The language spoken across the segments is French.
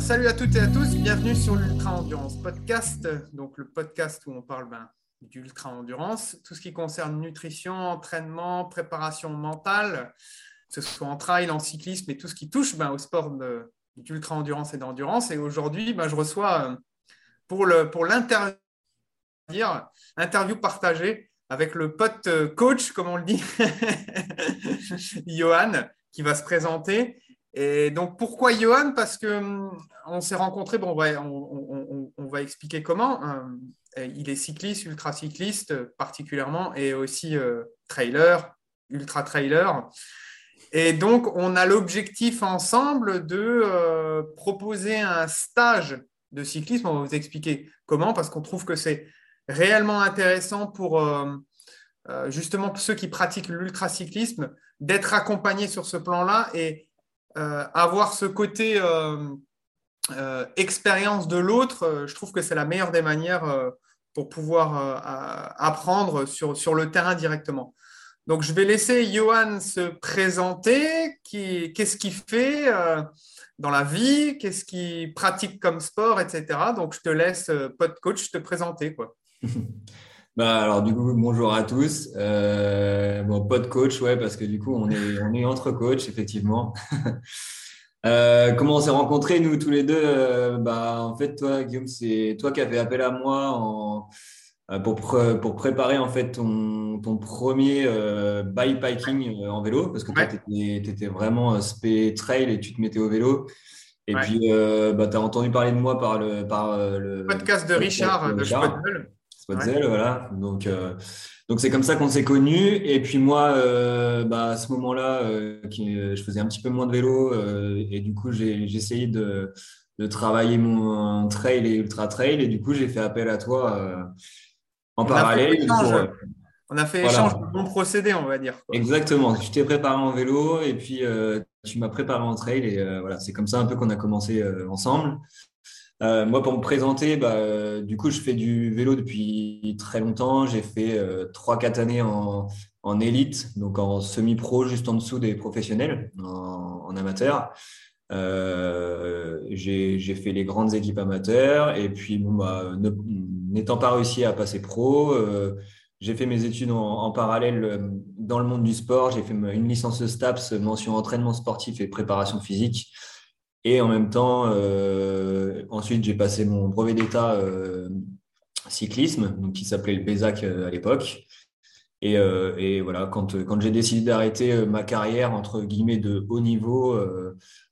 salut à toutes et à tous, bienvenue sur l'Ultra Endurance Podcast, donc le podcast où on parle ben, d'ultra endurance, tout ce qui concerne nutrition, entraînement, préparation mentale, que ce soit en trail, en cyclisme et tout ce qui touche ben, au sport d'ultra endurance et d'endurance. Et aujourd'hui, ben, je reçois euh, pour l'interview interview partagée avec le pote euh, coach, comme on le dit, Johan, qui va se présenter. Et donc, pourquoi Johan? Parce que hum, on s'est rencontrés, bon, on, va expliquer comment. Hum, il est cycliste, ultra cycliste particulièrement, et aussi euh, trailer, ultra trailer. Et donc, on a l'objectif ensemble de euh, proposer un stage de cyclisme. On va vous expliquer comment, parce qu'on trouve que c'est réellement intéressant pour euh, justement ceux qui pratiquent l'ultracyclisme d'être accompagnés sur ce plan-là et euh, avoir ce côté euh, euh, expérience de l'autre, je trouve que c'est la meilleure des manières pour pouvoir apprendre sur, sur le terrain directement. Donc, je vais laisser Johan se présenter. Qu'est-ce qu'il fait dans la vie? Qu'est-ce qu'il pratique comme sport, etc. Donc, je te laisse, pote coach, te présenter. Quoi. Bah, alors, du coup, bonjour à tous. Euh, bon, pas de coach, ouais, parce que du coup, on est, on est entre coachs, effectivement. euh, comment on s'est rencontrés, nous, tous les deux? Euh, bah, En fait, toi, Guillaume, c'est toi qui as fait appel à moi en, pour, pour préparer en fait ton, ton premier bikepacking en vélo, parce que toi, tu étais, vraiment spé trail et tu te mettais au vélo. Et puis, bah, tu as entendu parler de moi par le, par, le podcast de Richard, de Richard voilà. Donc, euh, donc c'est comme ça qu'on s'est connus. Et puis moi, euh, bah, à ce moment-là, euh, je faisais un petit peu moins de vélo et du coup, j'ai essayé de, de, travailler mon trail et ultra trail. Et du coup, j'ai fait appel à toi en parallèle. on a fait échange de bons procédés, on va dire. Exactement. Je t'ai préparé en vélo et puis tu m'as préparé en trail. Et voilà, c'est comme ça un peu qu'on a commencé ensemble. Euh, moi, pour me présenter, bah, euh, du coup, je fais du vélo depuis très longtemps. J'ai fait euh, 3-4 années en, en, élite, donc en semi-pro, juste en dessous des professionnels, en, amateur. Euh, j'ai fait les grandes équipes amateurs et puis, bah, n'étant pas réussi à passer pro, euh, j'ai fait mes études en, en, parallèle dans le monde du sport. J'ai fait une licence STAPS, mention entraînement sportif et préparation physique. Et en même temps, euh, ensuite, j'ai passé mon brevet d'état euh, cyclisme, donc, qui s'appelait le BESAC euh, à l'époque. Et, voilà, quand, quand j'ai décidé d'arrêter ma carrière, entre guillemets, de haut niveau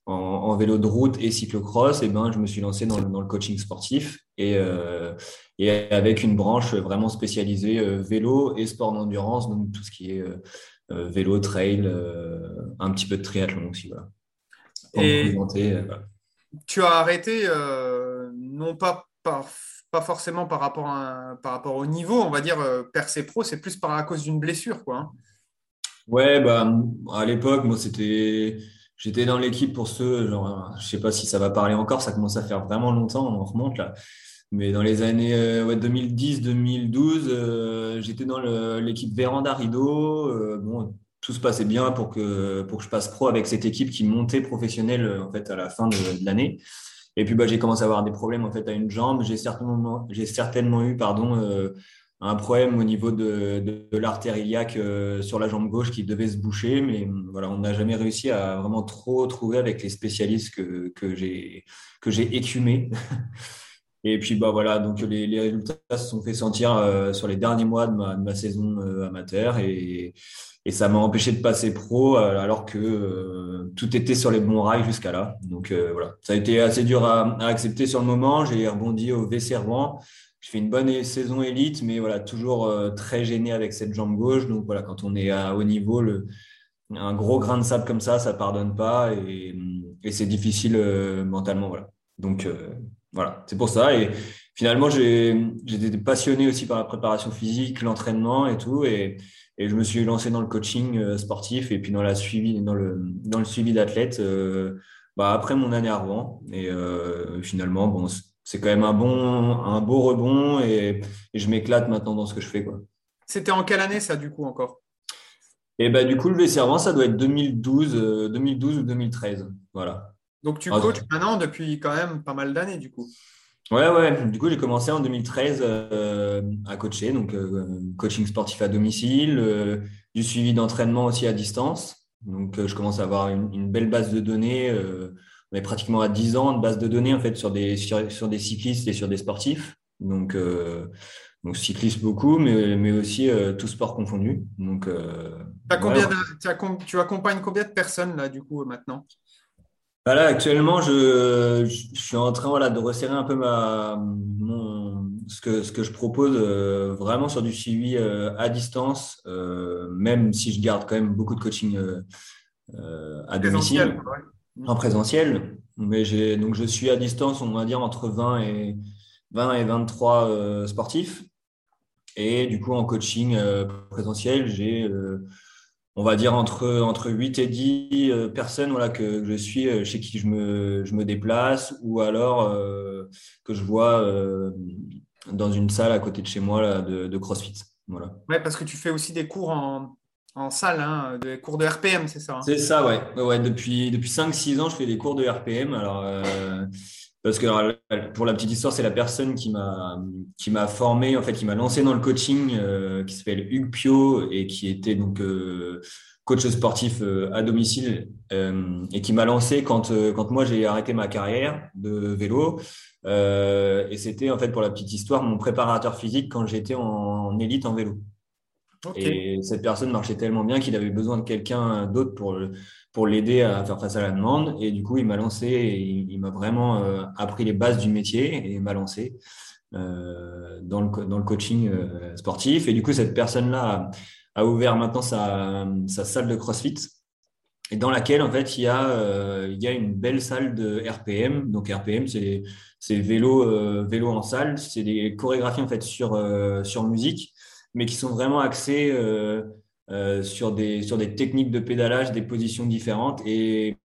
en, vélo de route et cyclocross, eh ben, je me suis lancé dans, le coaching sportif et, et, avec une branche vraiment spécialisée vélo et sport d'endurance, donc tout ce qui est vélo, trail, un petit peu de triathlon aussi. Et euh, tu as arrêté, euh, non pas, pas forcément par rapport, à, par rapport au niveau, on va dire, euh, percé pro, c'est plus par à cause d'une blessure. Quoi, hein. Ouais, bah, à l'époque, moi, c'était. J'étais dans l'équipe pour ceux, genre, je sais pas si ça va parler encore, ça commence à faire vraiment longtemps, on remonte là. Mais dans les années ouais, 2010-2012, j'étais dans l'équipe Véranda Rideau. bon, tout se passait bien pour que, pour que je passe pro avec cette équipe qui montait professionnelle en fait, à la fin de, l'année. Et puis bah, j'ai commencé à avoir des problèmes en fait, à une jambe. J'ai certainement, j'ai certainement eu pardon, euh, un problème au niveau de, de, l'artère iliaque euh, sur la jambe gauche qui devait se boucher. Mais voilà, on n'a jamais réussi à vraiment trop trouver avec les spécialistes que, que j'ai écumés. Et puis bah voilà, donc les, résultats se sont fait sentir euh, sur les derniers mois de ma, de ma saison amateur et, et ça m'a empêché de passer pro euh, alors que euh, tout était sur les bons rails jusqu'à là. Donc euh, voilà, ça a été assez dur à, accepter sur le moment. J'ai rebondi au VC Rouen. Je fais une bonne saison élite, mais voilà, toujours très gêné avec cette jambe gauche. Donc voilà, quand on est à haut niveau, le, un gros grain de sable comme ça, ça pardonne pas et, c'est difficile mentalement. Voilà. Donc voilà, c'est pour ça. Et finalement, j'ai été passionné aussi par la préparation physique, l'entraînement et tout. Et, et je me suis lancé dans le coaching euh, sportif et puis dans, la suivi, dans, le, dans le suivi d'athlètes euh, bah, après mon année Rouen. Et euh, finalement, bon, c'est quand même un, bon, un beau rebond et, je m'éclate maintenant dans ce que je fais. C'était en quelle année ça, du coup, encore? Et bah, du coup, le VC Rouen, ça doit être 2012, 2012 ou 2013. Voilà. Donc tu ah, coaches maintenant depuis quand même pas mal d'années du coup. Ouais, ouais. Du coup, j'ai commencé en 2013 euh, à coacher, donc euh, coaching sportif à domicile, euh, du suivi d'entraînement aussi à distance. Donc, je commence à avoir une, belle base de données. on est pratiquement à 10 ans de base de données en fait sur des, sur, des cyclistes et sur des sportifs. Donc, donc cyclistes beaucoup, mais, mais aussi tout sport confondu. Donc, combien tu accompagnes combien de personnes là du coup maintenant? Voilà, actuellement, je, je, suis en train voilà, de resserrer un peu ma, mon, ce, que, ce que je propose euh, vraiment sur du suivi euh, à distance, euh, même si je garde quand même beaucoup de coaching à domicile, en présentiel. Mais j'ai, donc je suis à distance, on va dire, entre 20 et, 20 et 23 sportifs. Et du coup, en coaching présentiel, j'ai on va dire entre, entre 8 et 10 euh, personnes voilà, que je suis, euh, chez qui je me, je me déplace, ou alors euh, que je vois dans une salle à côté de chez moi là, de, CrossFit. Voilà. Ouais, parce que tu fais aussi des cours en, en salle, hein, des cours de RPM, c'est ça hein? C'est ça, ouais. ouais. depuis depuis 5-6 ans, je fais des cours de RPM. Alors, parce que pour la petite histoire, c'est la personne qui m'a qui m'a formé, en fait, qui m'a lancé dans le coaching, euh, qui s'appelle Hugues Pio et qui était donc euh, coach sportif euh, à domicile et qui m'a lancé quand quand moi j'ai arrêté ma carrière de vélo. et c'était en fait pour la petite histoire mon préparateur physique quand j'étais en, élite en vélo. Et cette personne marchait tellement bien qu'il avait besoin de quelqu'un d'autre pour pour l'aider à faire face à la demande. Et du coup, il m'a lancé, il, m'a vraiment euh, appris les bases du métier et m'a lancé euh, dans, le, dans le coaching euh, sportif. Et du coup, cette personne-là a, ouvert maintenant sa, sa, salle de CrossFit et dans laquelle, en fait, il y a, il y a une belle salle de RPM. Donc, RPM, c'est vélo, vélo en salle. C'est des chorégraphies, en fait, sur, sur musique, mais qui sont vraiment axées euh, sur, des, sur des techniques de pédalage, des positions différentes et,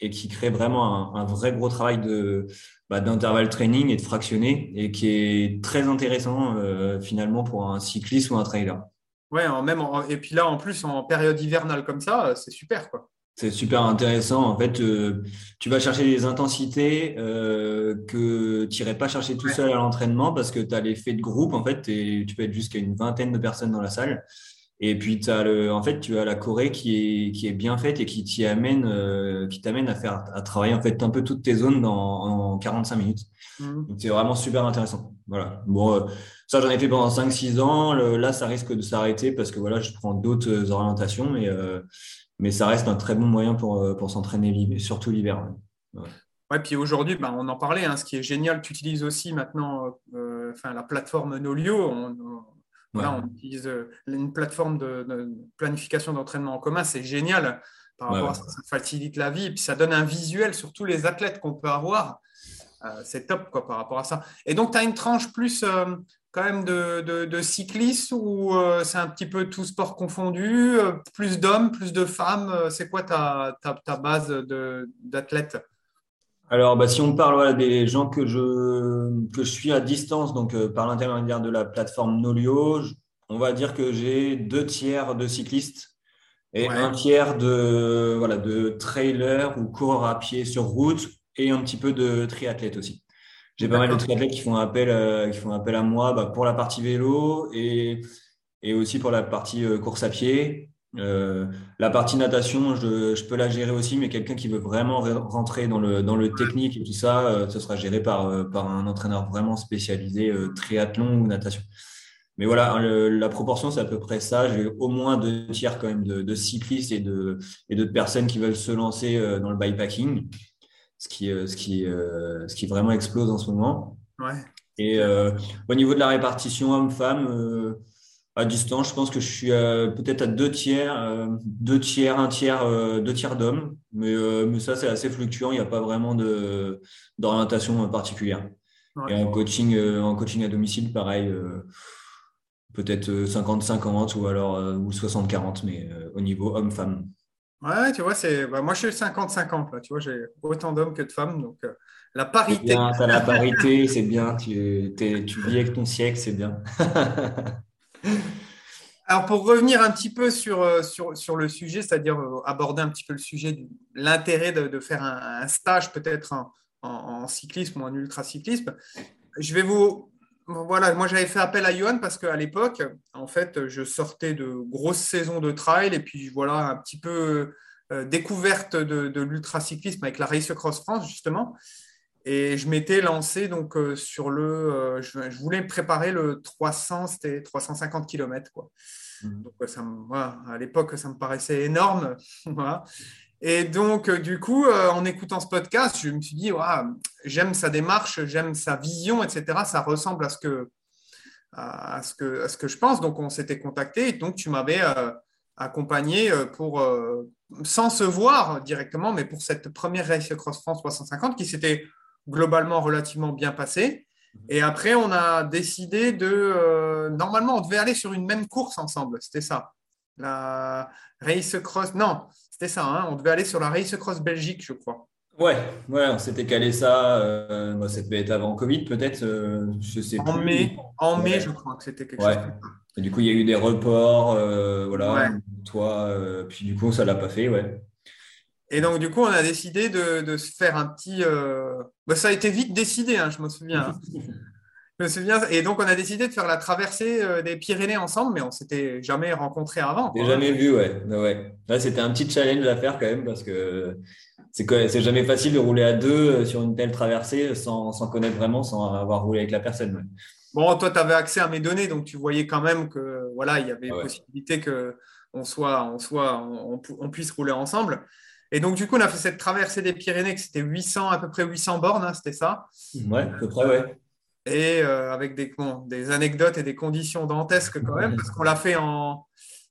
et qui crée vraiment un, vrai gros travail de, bah, d'intervalle training et de fractionner et qui est très intéressant euh, finalement pour un cycliste ou un trailer. Ouais, en même et puis là en plus en période hivernale comme ça, c'est super quoi. C'est super intéressant. En fait, euh, tu vas chercher des intensités que tu n'irais pas chercher tout seul à l'entraînement parce que tu as l'effet de groupe. En fait, et tu peux être jusqu'à une vingtaine de personnes dans la salle. Et puis, as le, en fait, tu as la Corée qui est, qui est bien faite et qui t'y amène, euh, qui t'amène à faire, à travailler en fait un peu toutes tes zones dans, en 45 minutes. Mmh. Donc, c'est vraiment super intéressant. Voilà. Bon, euh, ça, j'en ai fait pendant 5-6 ans. là, ça risque de s'arrêter parce que voilà, je prends d'autres orientations, mais, euh, mais ça reste un très bon moyen pour, pour s'entraîner, surtout l'hiver. Ouais. ouais. puis aujourd'hui, ben, on en parlait, hein, ce qui est génial, tu utilises aussi maintenant enfin, la plateforme Nolio. On, on utilise euh, une plateforme de, planification d'entraînement en commun, c'est génial par rapport à ça, ça facilite la vie et puis ça donne un visuel sur tous les athlètes qu'on peut avoir. Euh, c'est top quoi, par rapport à ça. Et donc, tu as une tranche plus euh, quand même de, cyclistes ou c'est un petit peu tout sport confondu, plus d'hommes, plus de femmes C'est quoi ta, ta, ta base d'athlètes? Alors, bah, si on parle des gens que je, que je suis à distance, donc euh, par l'intermédiaire de la plateforme Nolio, on va dire que j'ai deux tiers de cyclistes et un tiers de, voilà, de trailers ou coureurs à pied sur route et un petit peu de triathlètes aussi. J'ai pas mal de triathlètes qui font appel, euh, qui font appel à moi bah, pour la partie vélo et, et aussi pour la partie euh, course à pied euh, la partie natation, je, je, peux la gérer aussi, mais quelqu'un qui veut vraiment rentrer dans le, dans le technique et tout ça, euh, ce sera géré par, euh, par un entraîneur vraiment spécialisé euh, triathlon ou natation. Mais voilà, la proportion, c'est à peu près ça. J'ai au moins deux tiers quand même de, de cyclistes et de, et de personnes qui veulent se lancer dans le bikepacking, ce qui, ce qui, ce qui vraiment explose en ce moment. Ouais. Et au niveau de la répartition homme-femme, à distance, je pense que je suis peut-être à deux tiers, euh, deux tiers, un tiers, euh, deux tiers d'hommes. Mais, euh, mais ça, c'est assez fluctuant. Il n'y a pas vraiment d'orientation particulière. Et en coaching, en coaching à domicile, pareil, peut-être 50-50 ou alors ou 60-40, mais au niveau homme-femme. Ouais, tu vois, c'est bah, moi je suis 50-50 Tu vois, j'ai autant d'hommes que de femmes, donc la parité. Tu la parité, c'est bien. Tu, tu vis avec ton siècle, c'est bien. Alors, pour revenir un petit peu sur, euh, sur, sur le sujet, c'est-à-dire euh, aborder un petit peu le sujet de l'intérêt de, de, faire un, stage peut-être en, cyclisme ou en ultracyclisme, je vais vous. Voilà, moi j'avais fait appel à Johan parce qu'à l'époque, en fait, je sortais de grosses saisons de trail et puis voilà, un petit peu euh, découverte de, de l'ultracyclisme avec la Race Cross France, justement. Et je m'étais lancé donc euh, sur le. Euh, je, voulais préparer le 300, c'était 350 km. Quoi. Mmh. Donc, ça à l'époque, ça me paraissait énorme. Et donc, euh, du coup, en écoutant ce podcast, je me suis dit, j'aime sa démarche, j'aime sa vision, etc. Ça ressemble à ce que, à ce que, à ce que je pense. Donc, on s'était contacté. Et donc, tu m'avais accompagné pour, sans se voir directement, mais pour cette première Race Cross France 350 qui s'était globalement relativement bien passé. Et après, on a décidé de. Euh, normalement, on devait aller sur une même course ensemble. C'était ça. La Race Cross. Non, c'était ça. Hein. on devait aller sur la Race Cross Belgique, je crois. Ouais, ouais on s'était calé ça. Euh, ça devait être avant Covid, peut-être. Euh, je sais en Mai, en mai, je crois que c'était quelque chose. Et du coup, il y a eu des reports. voilà. Toi, puis du coup, ça l'a pas fait, ouais. Et donc, du coup, on a décidé de, se faire un petit. Euh, bah, ça a été vite décidé, hein, je me souviens. Hein. je me souviens. Et donc, on a décidé de faire la traversée euh, des Pyrénées ensemble, mais on s'était jamais rencontrés avant. Quoi. Jamais vu, ouais. ouais. Là, c'était un petit challenge à faire quand même parce que c'est jamais facile de rouler à deux euh, sur une telle traversée sans, sans connaître vraiment, sans avoir roulé avec la personne. Bon, toi, tu avais accès à mes données, donc tu voyais quand même que voilà, il y avait possibilité que on soit, on soit, on puisse rouler ensemble. Et donc, du coup, on a fait cette traversée des Pyrénées, que c'était 800, à peu près 800 bornes, hein, c'était ça Ouais, à peu près, ouais. Et euh, avec des, des anecdotes et des conditions dantesques quand même, parce qu'on l'a fait en,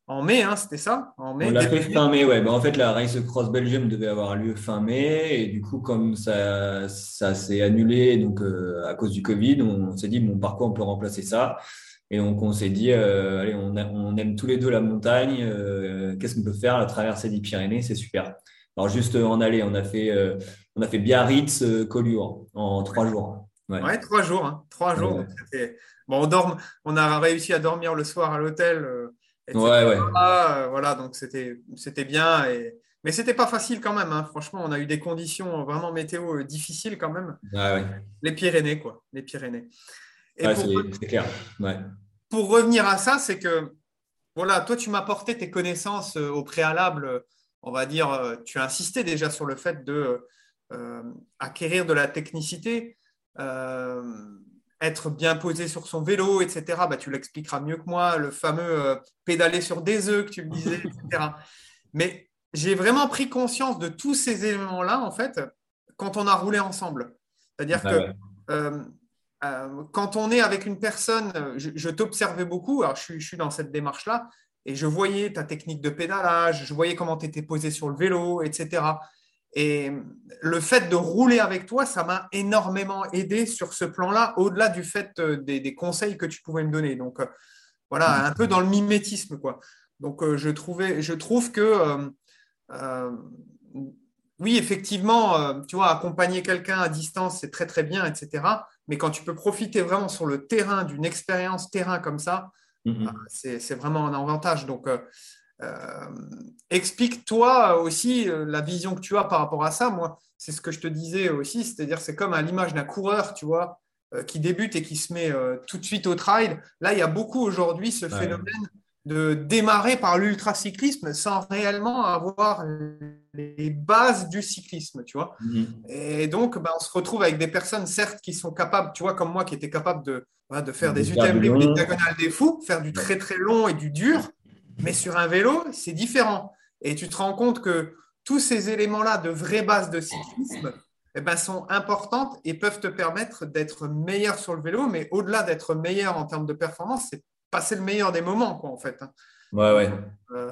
en mai, hein, c'était ça en mai, On l'a fait fin mai, ouais. Ben, en fait, la Race Cross Belgium devait avoir lieu fin mai, et du coup, comme ça, ça s'est annulé donc, euh, à cause du Covid, on, s'est dit, bon, par quoi on peut remplacer ça? Et donc, on s'est dit, euh, allez, on, on, aime tous les deux la montagne. Qu'est-ce qu'on peut faire La traversée des Pyrénées, c'est super. Alors, juste euh, en aller, on a fait, euh, on a fait Biarritz, euh, Collioure en trois jours. Ouais, trois jours. Hein. Trois jours. Bon, on, a réussi à dormir le soir à l'hôtel. ouais, ouais. voilà, donc c'était bien. Et... Mais c'était pas facile quand même. Hein. Franchement, on a eu des conditions vraiment météo difficiles quand même. Ouais, Les Pyrénées, quoi. Les Pyrénées. c'est clair. Pour revenir à ça, c'est que, voilà, toi, tu m'as porté tes connaissances au préalable on va dire, euh, tu as insisté déjà sur le fait de euh, acquérir de la technicité, euh, être bien posé sur son vélo, etc. Bah, tu l'expliqueras mieux que moi, le fameux pédaler sur des œufs que tu me disais, etc. Mais j'ai vraiment pris conscience de tous ces éléments-là, en fait, quand on a roulé ensemble. C'est-à-dire que quand on est avec une personne, je, t'observais beaucoup, alors je suis dans cette démarche-là, et je voyais ta technique de pédalage, je voyais comment tu étais posé sur le vélo, etc. Et le fait de rouler avec toi, ça m'a énormément aidé sur ce plan-là, au-delà du fait euh, des, conseils que tu pouvais me donner. Donc, euh, voilà, un peu dans le mimétisme, quoi. Donc, euh, je, trouvais, je trouve que, oui, effectivement, tu vois, accompagner quelqu'un à distance, c'est très, très bien, etc. Mais quand tu peux profiter vraiment sur le terrain d'une expérience terrain comme ça, Mm-hmm. Ah, c'est vraiment un avantage. Donc, euh, euh, explique-toi aussi euh, la vision que tu as par rapport à ça. Moi, c'est ce que je te disais aussi, c'est-à-dire c'est comme à l'image d'un coureur, tu vois, qui débute et qui se met tout de suite au trail. Là, il y a beaucoup aujourd'hui ce phénomène de démarrer par l'ultracyclisme sans réellement avoir les bases du cyclisme, tu vois. Mm-hmm. Et donc, ben, on se retrouve avec des personnes, certes, qui sont capables, tu vois, comme moi, qui étaient capables de, de faire des, UTMB ou des diagonales des fous, faire du très très long et du dur, mais sur un vélo, c'est différent. Et tu te rends compte que tous ces éléments-là de vraies bases de cyclisme eh ben, sont importantes et peuvent te permettre d'être meilleur sur le vélo, mais au-delà d'être meilleur en termes de performance, c'est passer le meilleur des moments, quoi, en fait. Hein. Ouais, ouais. Euh,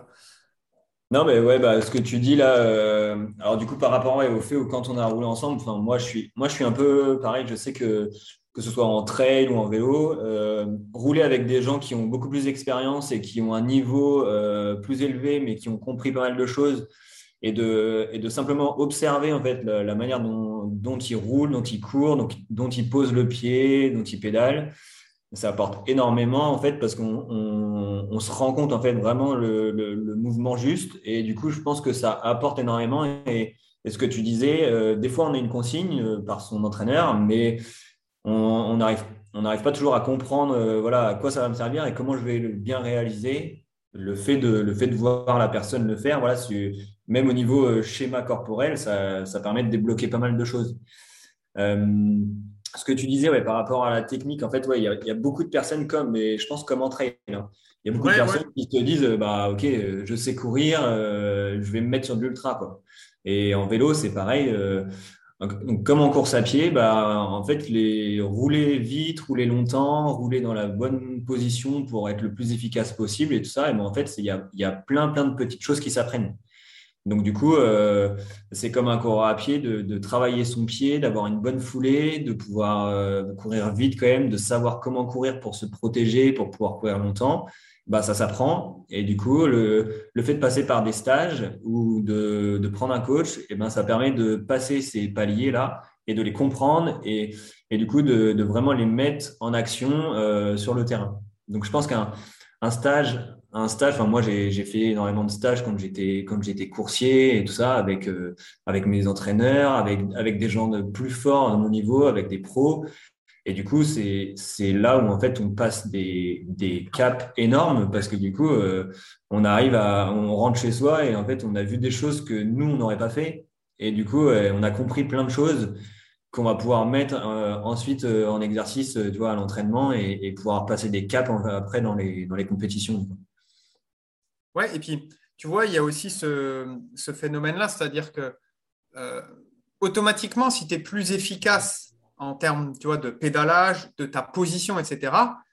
non, mais ouais, bah, ce que tu dis là, euh, alors du coup, par rapport au fait où quand on a roulé ensemble, moi, je suis, moi, je suis un peu pareil. Je sais que que ce soit en trail ou en vélo, euh, rouler avec des gens qui ont beaucoup plus d'expérience et qui ont un niveau euh, plus élevé, mais qui ont compris pas mal de choses, et de, et de simplement observer en fait la, manière dont, dont, ils roulent, dont ils courent, donc, dont ils posent le pied, dont ils pédalent. Ça apporte énormément en fait parce qu'on se rend compte en fait vraiment le, mouvement juste. Et du coup je pense que ça apporte énormément. Et, ce que tu disais euh, des fois on a une consigne euh, par son entraîneur mais on n'arrive on pas toujours à comprendre euh, voilà à quoi ça va me servir et comment je vais le bien réaliser. Le fait de le fait de voir la personne le faire voilà même au niveau schéma corporel ça, ça permet de débloquer pas mal de choses ce que tu disais ouais, par rapport à la technique, en fait, ouais, il y, a beaucoup de personnes comme, mais je pense comme en trail. Hein. Il y a beaucoup de personnes qui te disent, bah, ok, je sais courir, euh, je vais me mettre sur de l'ultra, quoi. Et en vélo, c'est pareil. Euh, donc, comme en course à pied, bah, en fait, les rouler vite, rouler longtemps, rouler dans la bonne position pour être le plus efficace possible et tout ça, et ben, en fait, il y a, y a plein, plein de petites choses qui s'apprennent. Donc du coup, euh, c'est comme un coureur à pied de, travailler son pied, d'avoir une bonne foulée, de pouvoir euh, courir vite quand même, de savoir comment courir pour se protéger, pour pouvoir courir longtemps. Bah, ça s'apprend. Et du coup, le, fait de passer par des stages ou de, prendre un coach, et eh ben, ça permet de passer ces paliers-là et de les comprendre et, du coup de, vraiment les mettre en action euh, sur le terrain. Donc je pense qu'un stage un stage. Enfin, moi, j'ai fait énormément de stages quand j'étais quand j'étais coursier et tout ça avec euh, avec mes entraîneurs, avec avec des gens de plus forts à mon niveau, avec des pros. Et du coup, c'est c'est là où en fait on passe des des caps énormes parce que du coup, euh, on arrive à on rentre chez soi et en fait on a vu des choses que nous on n'aurait pas fait. Et du coup, on a compris plein de choses qu'on va pouvoir mettre euh, ensuite en exercice, tu vois, à l'entraînement et, pouvoir passer des caps après dans les dans les compétitions. Ouais, et puis, tu vois, il y a aussi ce, phénomène-là, c'est-à-dire que euh, automatiquement, si tu es plus efficace en termes tu vois, de pédalage, de ta position, etc.,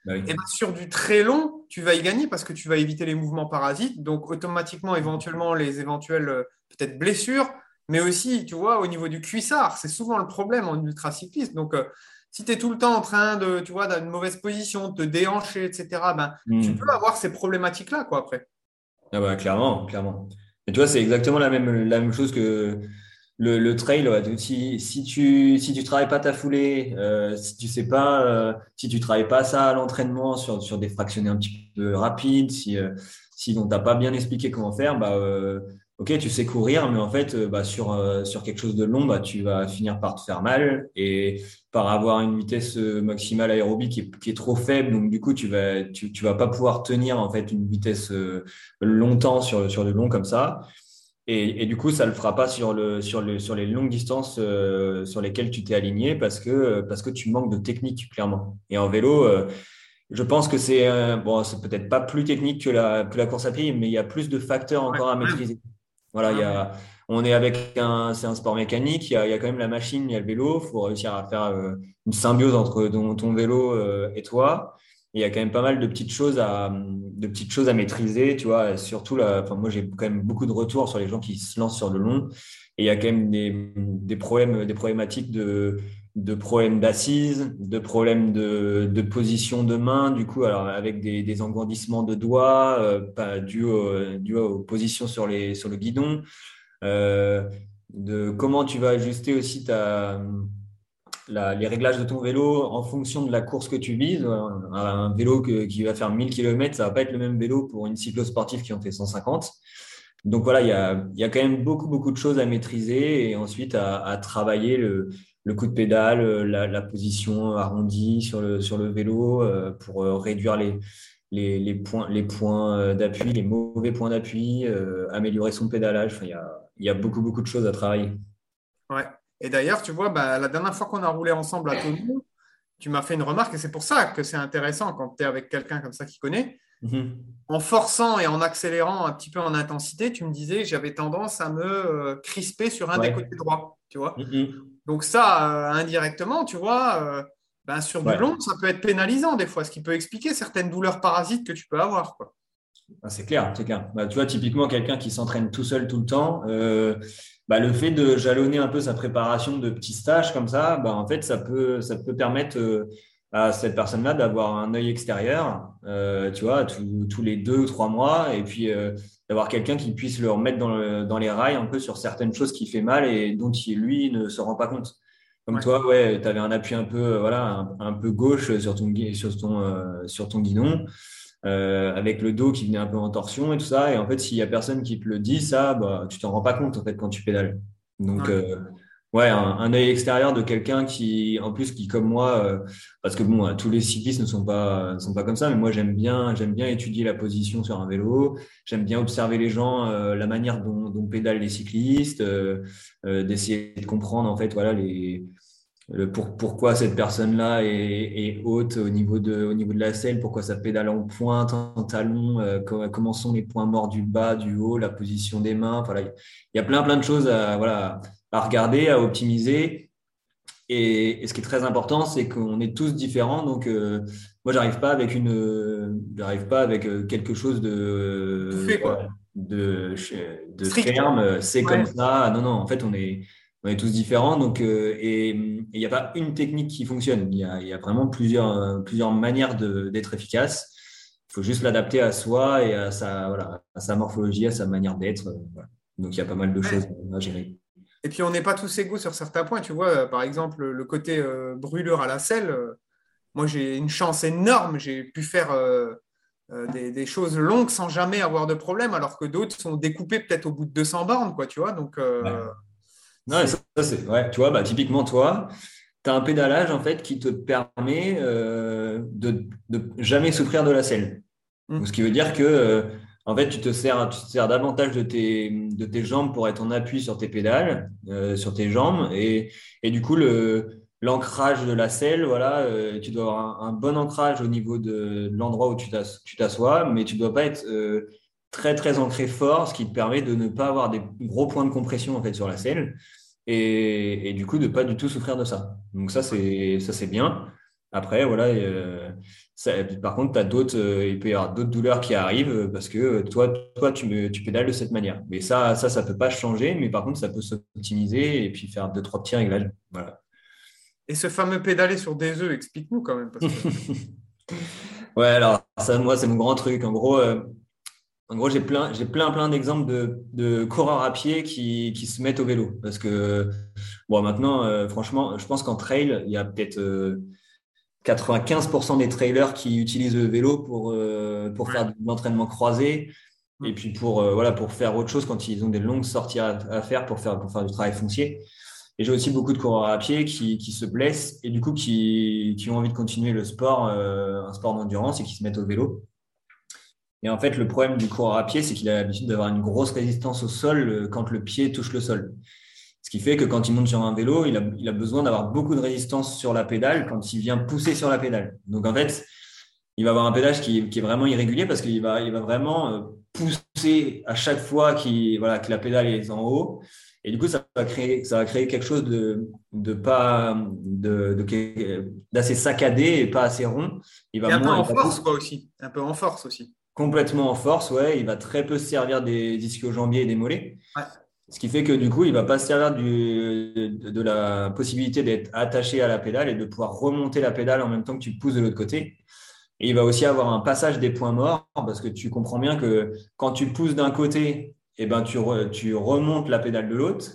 bah et eh ben, sur du très long, tu vas y gagner parce que tu vas éviter les mouvements parasites, donc automatiquement, éventuellement, les éventuelles peut-être blessures, mais aussi, tu vois, au niveau du cuissard, c'est souvent le problème en ultracycliste. Donc, euh, si tu es tout le temps en train de, tu vois, d'une mauvaise position, de te déhancher, etc., ben, tu hmm. peux avoir ces problématiques-là, quoi, après. Ah bah, clairement, clairement. Et toi, c'est exactement la même, la même chose que le, le trail. Si, si tu si tu travailles pas ta foulée, euh, si tu sais pas, euh, si tu travailles pas ça à l'entraînement sur, sur des fractionnés un petit peu rapides, si, euh, si on t'a pas bien expliqué comment faire, bah, ok, tu sais courir, mais en fait, euh, bah, sur, euh, sur quelque chose de long, bah, tu vas finir par te faire mal et par avoir une vitesse euh, maximale aérobie qui est, qui est trop faible. Donc, du coup, tu vas, tu, tu vas pas pouvoir tenir en fait une vitesse longtemps sur, sur le long comme ça. Et, et, du coup, ça le fera pas sur, le, sur, le, sur les longues distances sur lesquelles tu t'es aligné parce que, parce que tu manques de technique, clairement. Et en vélo, je pense que c'est bon, c'est peut-être pas plus technique que la, que la course à pied, mais il y a plus de facteurs encore à maîtriser. Voilà, il y a, on est avec un, c'est un sport mécanique, il y, a, il y a quand même la machine, il y a le vélo, il faut réussir à faire euh, une symbiose entre ton, vélo euh, et toi. Il y a quand même pas mal de petites choses à, de petites choses à maîtriser, tu vois. surtout, moi, j'ai quand même beaucoup de retours sur les gens qui se lancent sur le long. Et il y a quand même des, des problèmes, des problématiques de, de problèmes d'assises, de problèmes de, de, position de main, du coup, alors avec des, des engourdissements de doigts, euh, pas dû, aux positions sur, les, sur le guidon, euh, de comment tu vas ajuster aussi ta, les réglages de ton vélo en fonction de la course que tu vises. Un, vélo qui va faire 1000 km, ça va pas être le même vélo pour une cyclosportive qui en fait 150. Donc voilà, il y a, quand même beaucoup, beaucoup de choses à maîtriser et ensuite à, travailler le, coup de pédale, euh, la, position arrondie sur le, vélo euh, pour euh, réduire les, points, d'appui, les mauvais points d'appui, améliorer son pédalage. il, y a, y a beaucoup, beaucoup de choses à travailler. Ouais. Et d'ailleurs, tu vois, bah, la dernière fois qu'on a roulé ensemble à Toulouse, tu m'as fait une remarque et c'est pour ça que c'est intéressant quand tu es avec quelqu'un comme ça qui connaît. Mhm. En forçant et en accélérant un petit peu en intensité, tu me disais que j'avais tendance à me crisper sur un des côtés droits. Tu vois mhm. Donc ça, euh, indirectement, tu vois, euh, ben, sur du long, ça peut être pénalisant des fois, ce qui peut expliquer certaines douleurs parasites que tu peux avoir. Ah, c'est clair, c'est clair. Bah, tu vois, typiquement, quelqu'un qui s'entraîne tout seul tout le temps, euh, bah, le fait de jalonner un peu sa préparation de petits stages comme ça, bah, en fait, ça peut, ça peut permettre à cette personne-là d'avoir un œil extérieur, tu vois, tous les deux ou trois mois, et puis d'avoir quelqu'un qui puisse le remettre dans, dans, les rails un peu sur certaines choses qui fait mal et dont il, lui ne se rend pas compte. Comme toi, ouais, tu avais un appui un peu, voilà, un, peu gauche sur ton, sur ton, sur ton guidon. Avec le dos qui venait un peu en torsion et tout ça. Et en fait, s'il y a personne qui te le dit, ça, bah, tu t'en rends pas compte en fait quand tu pédales. Donc, ouais, un, œil extérieur de quelqu'un qui, en plus, qui comme moi, euh, parce que bon, tous les cyclistes ne sont pas, sont pas comme ça, mais moi j'aime bien, j'aime bien étudier la position sur un vélo, j'aime bien observer les gens, euh, la manière dont, dont, pédalent les cyclistes, euh, d'essayer de comprendre en fait, voilà, les, le pour, pourquoi cette personne-là est, est, haute au niveau de, au niveau de la selle, pourquoi ça pédale en pointe, en talon, comment sont les points morts du bas, du haut, la position des mains? Voilà, il y a plein plein de choses à, voilà, à regarder, à optimiser. Et, ce qui est très important, c'est qu'on est tous différents. Donc, euh, moi, j'arrive pas avec une, j'arrive pas avec euh, quelque chose de, de, de ferme. C'est comme ça. Non, non. En fait, on est, on est tous différents. Donc, euh, et il n'y a pas une technique qui fonctionne. Il y a, y a vraiment plusieurs, plusieurs manières d'être efficace. Il faut juste l'adapter à soi et à sa, voilà, à sa morphologie, à sa manière d'être. Donc, il y a pas mal de choses à gérer. Et puis, on n'est pas tous égaux sur certains points. Tu vois, euh, par exemple, le côté euh, brûlure à la selle, euh, moi, j'ai une chance énorme. J'ai pu faire des, choses longues sans jamais avoir de problème, alors que d'autres sont découpés peut-être au bout de 200 bornes, quoi, tu vois. Donc, Non, ça, c'est. Ouais, tu vois, bah, typiquement, toi, tu as un pédalage, en fait, qui te permet de, de jamais souffrir de la selle. Mmh. Ce qui veut dire que en fait, tu te sers, tu te sers davantage de tes, de tes jambes pour être en appui sur tes pédales, euh, sur tes jambes. Et, et du coup, le, l'ancrage de la selle, voilà, euh, tu dois avoir un, bon ancrage au niveau de, l'endroit où tu, t'assois, mais tu ne dois pas être euh, très, très ancré fort, ce qui te permet de ne pas avoir des gros points de compression en fait, sur la selle. Et, et du coup, de ne pas du tout souffrir de ça. Donc ça, c'est, ça, c'est bien. Après, voilà, par contre, tu as d'autres, euh, il peut y avoir d'autres douleurs qui arrivent euh, parce que euh, toi, toi tu, me, tu pédales de cette manière. Mais ça, ça, ça peut pas changer, mais par contre, ça peut s'optimiser et puis faire deux, trois petits réglages. Voilà. Et ce fameux pédaler sur des œufs, explique-nous quand même. ouais, alors, ça, moi, c'est mon grand truc. En gros, en gros j'ai plein, j'ai plein, plein d'exemples de, de, coureurs à pied qui, qui, se mettent au vélo. Parce que, bon, maintenant, franchement, je pense qu'en trail, il y a peut-être 95% des trailers qui utilisent le vélo pour, euh, pour faire de l'entraînement croisé et puis pour, euh, voilà, pour faire autre chose quand ils ont des longues sorties à, faire pour, faire pour faire du travail foncier. Et j'ai aussi beaucoup de coureurs à pied qui, qui se blessent et du coup qui, qui ont envie de continuer le sport, euh, un sport d'endurance et qui se mettent au vélo. Et en fait, le problème du coureur à pied, c'est qu'il a l'habitude d'avoir une grosse résistance au sol quand le pied touche le sol. Ce qui fait que quand il monte sur un vélo, il a, besoin d'avoir beaucoup de résistance sur la pédale quand il vient pousser sur la pédale. Donc en fait, il va avoir un pédage qui, est vraiment irrégulier parce qu'il va, il va vraiment euh, pousser à chaque fois voilà, que la pédale est en haut. Et du coup, ça va créer, ça va créer quelque chose de, de pas, de, d'assez saccadé et pas assez rond. Il va et un peu en force, quoi, aussi. Un peu en force aussi. Complètement en force, ouais. Il va très peu se servir des ischio-jambiers et des mollets. Ouais. Ce qui fait que du coup, il ne va pas se servir de, la possibilité d'être attaché à la pédale et de pouvoir remonter la pédale en même temps que tu pousses de l'autre côté. Et il va aussi avoir un passage des points morts parce que tu comprends bien que quand tu pousses d'un côté, eh ben, tu, tu remontes la pédale de l'autre.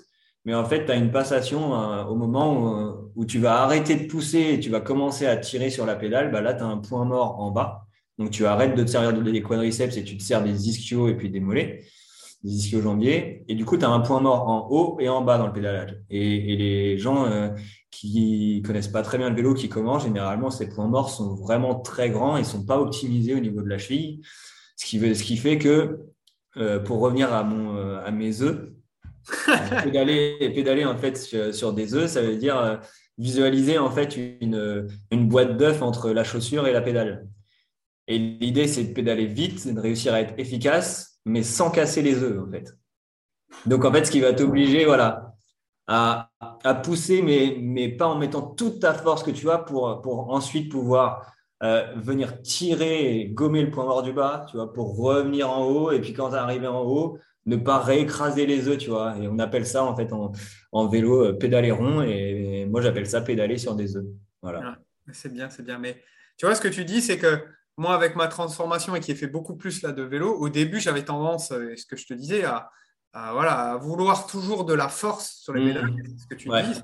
Mais en fait, tu as une passation euh, au moment où, tu vas arrêter de pousser et tu vas commencer à tirer sur la pédale. Bah là, tu as un point mort en bas. Donc, tu arrêtes de te servir des quadriceps et tu te sers des ischios et puis des mollets des ischio-jambiers. Et du coup, tu as un point mort en haut et en bas dans le pédalage. Et, les gens euh, qui connaissent pas très bien le vélo, qui commencent, généralement, ces points morts sont vraiment très grands et sont pas optimisés au niveau de la cheville. Ce qui, veut, ce qui fait que, euh, pour revenir à, mon, euh, à mes œufs, pédaler, pédaler en fait sur, des œufs, ça veut dire visualiser en fait une, une boîte d'œufs entre la chaussure et la pédale. Et l'idée, c'est de pédaler vite, de réussir à être efficace mais sans casser les œufs, en fait. Donc, en fait, ce qui va t'obliger, voilà, à, à, pousser, mais, mais pas en mettant toute ta force que tu as pour, pour ensuite pouvoir euh, venir tirer et gommer le point mort du bas, tu vois, pour revenir en haut. Et puis, quand tu arrives en haut, ne pas réécraser les œufs, tu vois. Et on appelle ça, en fait, en, en vélo, euh, pédaler rond. Et, moi, j'appelle ça pédaler sur des œufs. Voilà. c'est bien, c'est bien. Mais tu vois, ce que tu dis, c'est que moi, avec ma transformation et qui ai fait beaucoup plus là de vélo, au début, j'avais tendance, euh, ce que je te disais, à, voilà, vouloir toujours de la force sur les pédales, c'est ce que tu dis.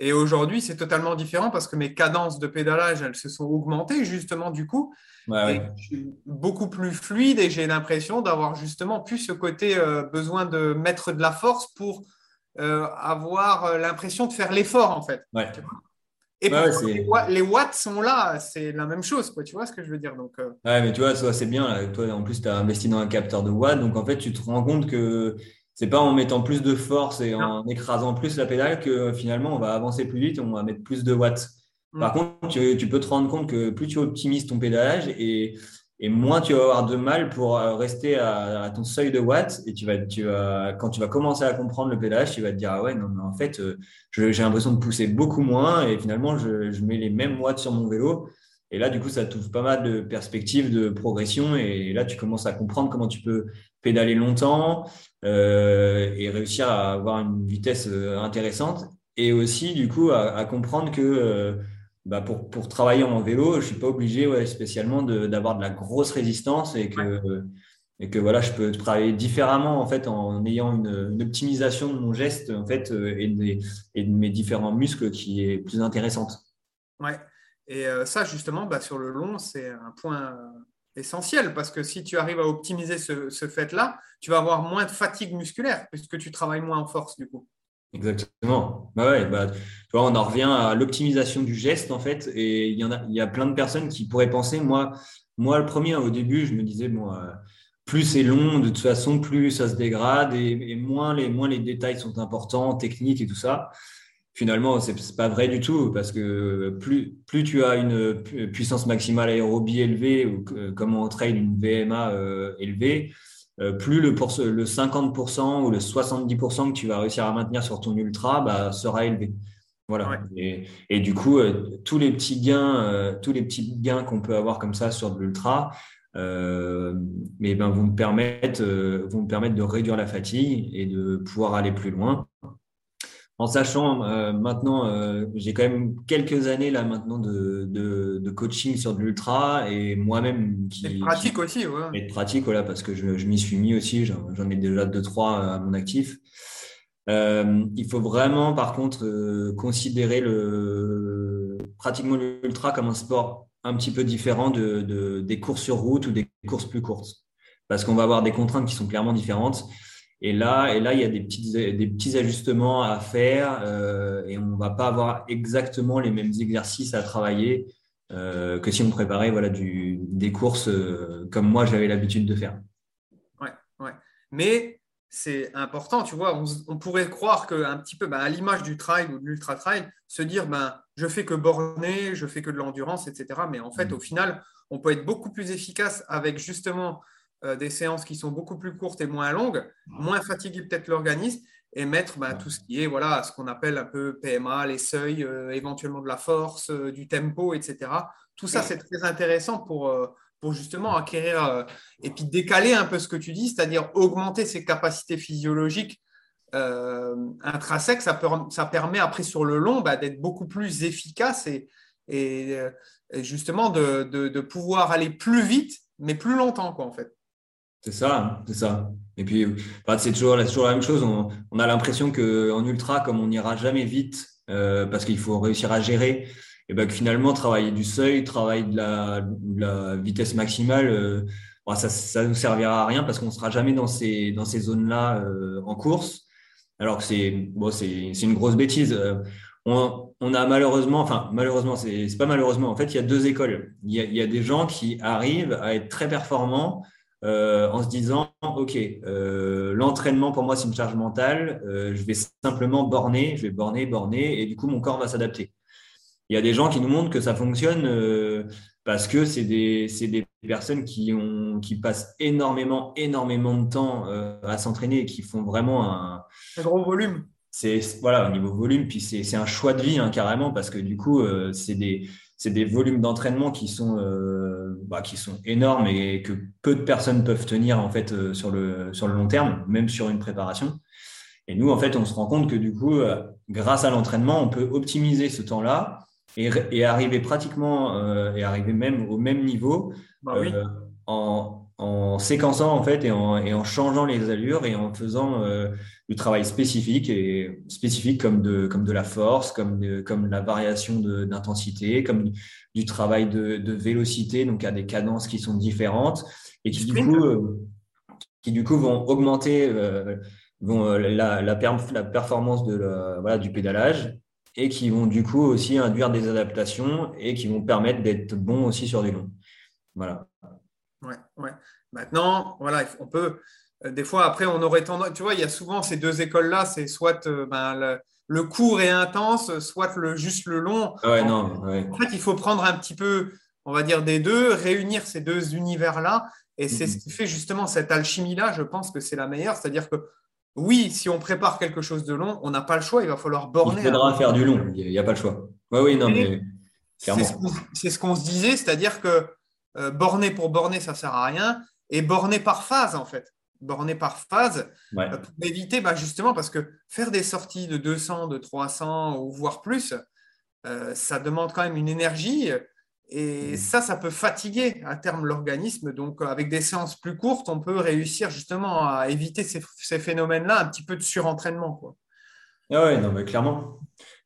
Et aujourd'hui, c'est totalement différent parce que mes cadences de pédalage, elles se sont augmentées justement du coup. beaucoup plus fluide et j'ai l'impression d'avoir justement plus ce côté euh, besoin de mettre de la force pour euh, avoir l'impression de faire l'effort en fait. Et les, watts sont là, c'est la même chose, quoi, tu vois ce que je veux dire. Donc, euh, Ouais, mais tu vois, c'est bien. Toi, en plus, tu as investi dans un capteur de watts, donc en fait, tu te rends compte que c'est pas en mettant plus de force et en écrasant plus la pédale que finalement, on va avancer plus vite et on va mettre plus de watts. Par mm. contre, tu, tu, peux te rendre compte que plus tu optimises ton pédalage et et moins tu vas avoir de mal pour euh, rester à, ton seuil de watts. Et tu vas, tu vas, quand tu vas commencer à comprendre le pédalage, tu vas te dire Ah ouais, non, mais en fait, euh, j'ai l'impression de pousser beaucoup moins et finalement, je, mets les mêmes watts sur mon vélo. Et là, du coup, ça t'ouvre pas mal de perspectives de progression. Et là, tu commences à comprendre comment tu peux pédaler longtemps euh, et réussir à avoir une vitesse euh, intéressante. Et aussi, du coup, à comprendre que bah pour, pour, travailler en vélo, je suis pas obligé ouais, spécialement d'avoir de, la grosse résistance et que, et que voilà, je peux travailler différemment en fait en ayant une, une optimisation de mon geste en fait euh, et de, et de, mes différents muscles qui est plus intéressante. Ouais. Et euh, ça justement, bah, sur le long, c'est un point essentiel parce que si tu arrives à optimiser ce, ce fait-là, tu vas avoir moins de fatigue musculaire puisque tu travailles moins en force du coup. Exactement. Bah ouais, bah, on en revient à l'optimisation du geste, en fait. Et il y en a, plein de personnes qui pourraient penser, moi, moi, le premier, au début, je me disais, bon, euh, plus c'est long, de toute façon, plus ça se dégrade et, moins, les, moins les détails sont importants, techniques et tout ça. Finalement, c'est pas vrai du tout parce que plus, plus tu as une puissance maximale aérobie élevée ou comme on entraîne une VMA euh, élevée, euh, plus le, pour, le 50% ou le 70% que tu vas réussir à maintenir sur ton ultra bah, sera élevé. Voilà. Et, et, du coup, euh, tous les petits gains, euh, tous les petits gains qu'on peut avoir comme ça sur de l'ultra, mais ben, vont me permettre, vont me permettre de réduire la fatigue et de pouvoir aller plus loin en sachant euh, maintenant, euh, j'ai quand même quelques années là maintenant de, de, de coaching sur de l'ultra et moi-même qui. Et pratique aussi, ouais. Et pratique, voilà, parce que je, je m'y suis mis aussi, j'en ai déjà deux, trois à mon actif. Euh, il faut vraiment, par contre, euh, considérer le, pratiquement l'ultra comme un sport un petit peu différent de, de, des courses sur route ou des courses plus courtes. Parce qu'on va avoir des contraintes qui sont clairement différentes. Et là, et là, il y a des petits, des petits ajustements à faire euh, et on ne va pas avoir exactement les mêmes exercices à travailler euh, que si on préparait voilà, du, des courses euh, comme moi j'avais l'habitude de faire. Ouais, ouais. Mais c'est important, tu vois, on, pourrait croire qu'un petit peu, bah, à l'image du trail ou de l'ultra-trail, se dire, ben, je fais que borner, je fais que de l'endurance, etc. Mais en fait, mmh. au final, on peut être beaucoup plus efficace avec justement euh, des séances qui sont beaucoup plus courtes et moins longues, moins fatiguer peut-être l'organisme et mettre bah, tout ce qui est voilà, ce qu'on appelle un peu PMA, les seuils, euh, éventuellement de la force, euh, du tempo, etc. Tout ça, c'est très intéressant pour, pour justement acquérir et puis décaler un peu ce que tu dis, c'est-à-dire augmenter ses capacités physiologiques intrinsèques. Ça, ça, permet après sur le long bah, d'être beaucoup plus efficace et, et, justement de, de, de, pouvoir aller plus vite, mais plus longtemps, quoi, en fait. C'est ça, c'est ça. Et puis, c'est toujours, la même chose. On, a l'impression qu'en ultra, comme on n'ira jamais vite, euh, parce qu'il faut réussir à gérer, et ben, que finalement, travailler du seuil, travailler de la, vitesse maximale, euh, ça ne nous servira à rien parce qu'on ne sera jamais dans ces, dans ces zones-là euh, en course. Alors que c'est bon, une grosse bêtise. On, a malheureusement, enfin malheureusement, c'est pas malheureusement, en fait, il y a deux écoles. A, il y a des gens qui arrivent à être très performants euh, en se disant, OK, euh, l'entraînement pour moi, c'est une charge mentale, euh, je vais simplement borner, je vais borner, borner, et du coup, mon corps va s'adapter. Il y a des gens qui nous montrent que ça fonctionne parce que c'est des, des, personnes qui, ont, qui passent énormément, énormément de temps à s'entraîner et qui font vraiment un, un gros volume. C'est voilà, au niveau volume, puis c'est un choix de vie hein, carrément parce que du coup, c'est des, c'est des volumes d'entraînement qui sont euh, bah, qui sont énormes et que peu de personnes peuvent tenir en fait euh, sur le sur le long terme, même sur une préparation. Et nous, en fait, on se rend compte que du coup, euh, grâce à l'entraînement, on peut optimiser ce temps-là et, et, arriver pratiquement et arriver même au même niveau bah en, en séquençant en fait et en, et en, changeant les allures et en faisant euh, du travail spécifique et spécifique comme de, comme de la force, comme, de, comme la variation d'intensité, comme du, travail de, de, vélocité, donc à des cadences qui sont différentes et qui du coup, euh, qui du coup vont augmenter euh, vont, la, la, la, performance de voilà, du pédalage et qui vont du coup aussi induire des adaptations et qui vont permettre d'être bon aussi sur des longs. Voilà. Ouais, ouais. Maintenant, voilà, on peut. Euh, des fois, après, on aurait tendance. Tu vois, il y a souvent ces deux écoles-là c'est soit euh, ben, le, court et intense, soit le, juste le long. Ouais, en, non, ouais. en fait, il faut prendre un petit peu, on va dire, des deux, réunir ces deux univers-là. Et c'est ce qui fait justement cette alchimie-là, je pense que c'est la meilleure. C'est-à-dire que oui, si on prépare quelque chose de long, on n'a pas le choix, il va falloir borner. Il faudra faire du long, il n'y a pas le choix. Oui, oui, non, mais, C'est ce qu'on se disait, c'est-à-dire que euh, borner pour borner, ça ne sert à rien, et borner par phase, en fait. Borner par phase, euh, pour éviter, bah, justement, parce que faire des sorties de 200, de 300 ou voire plus, euh, ça demande quand même une énergie. Et mm. ça, ça peut fatiguer à terme l'organisme. Donc, avec des séances plus courtes, on peut réussir justement à éviter ces, phénomènes-là, un petit peu de surentraînement. Quoi. Ah ouais, non, mais clairement.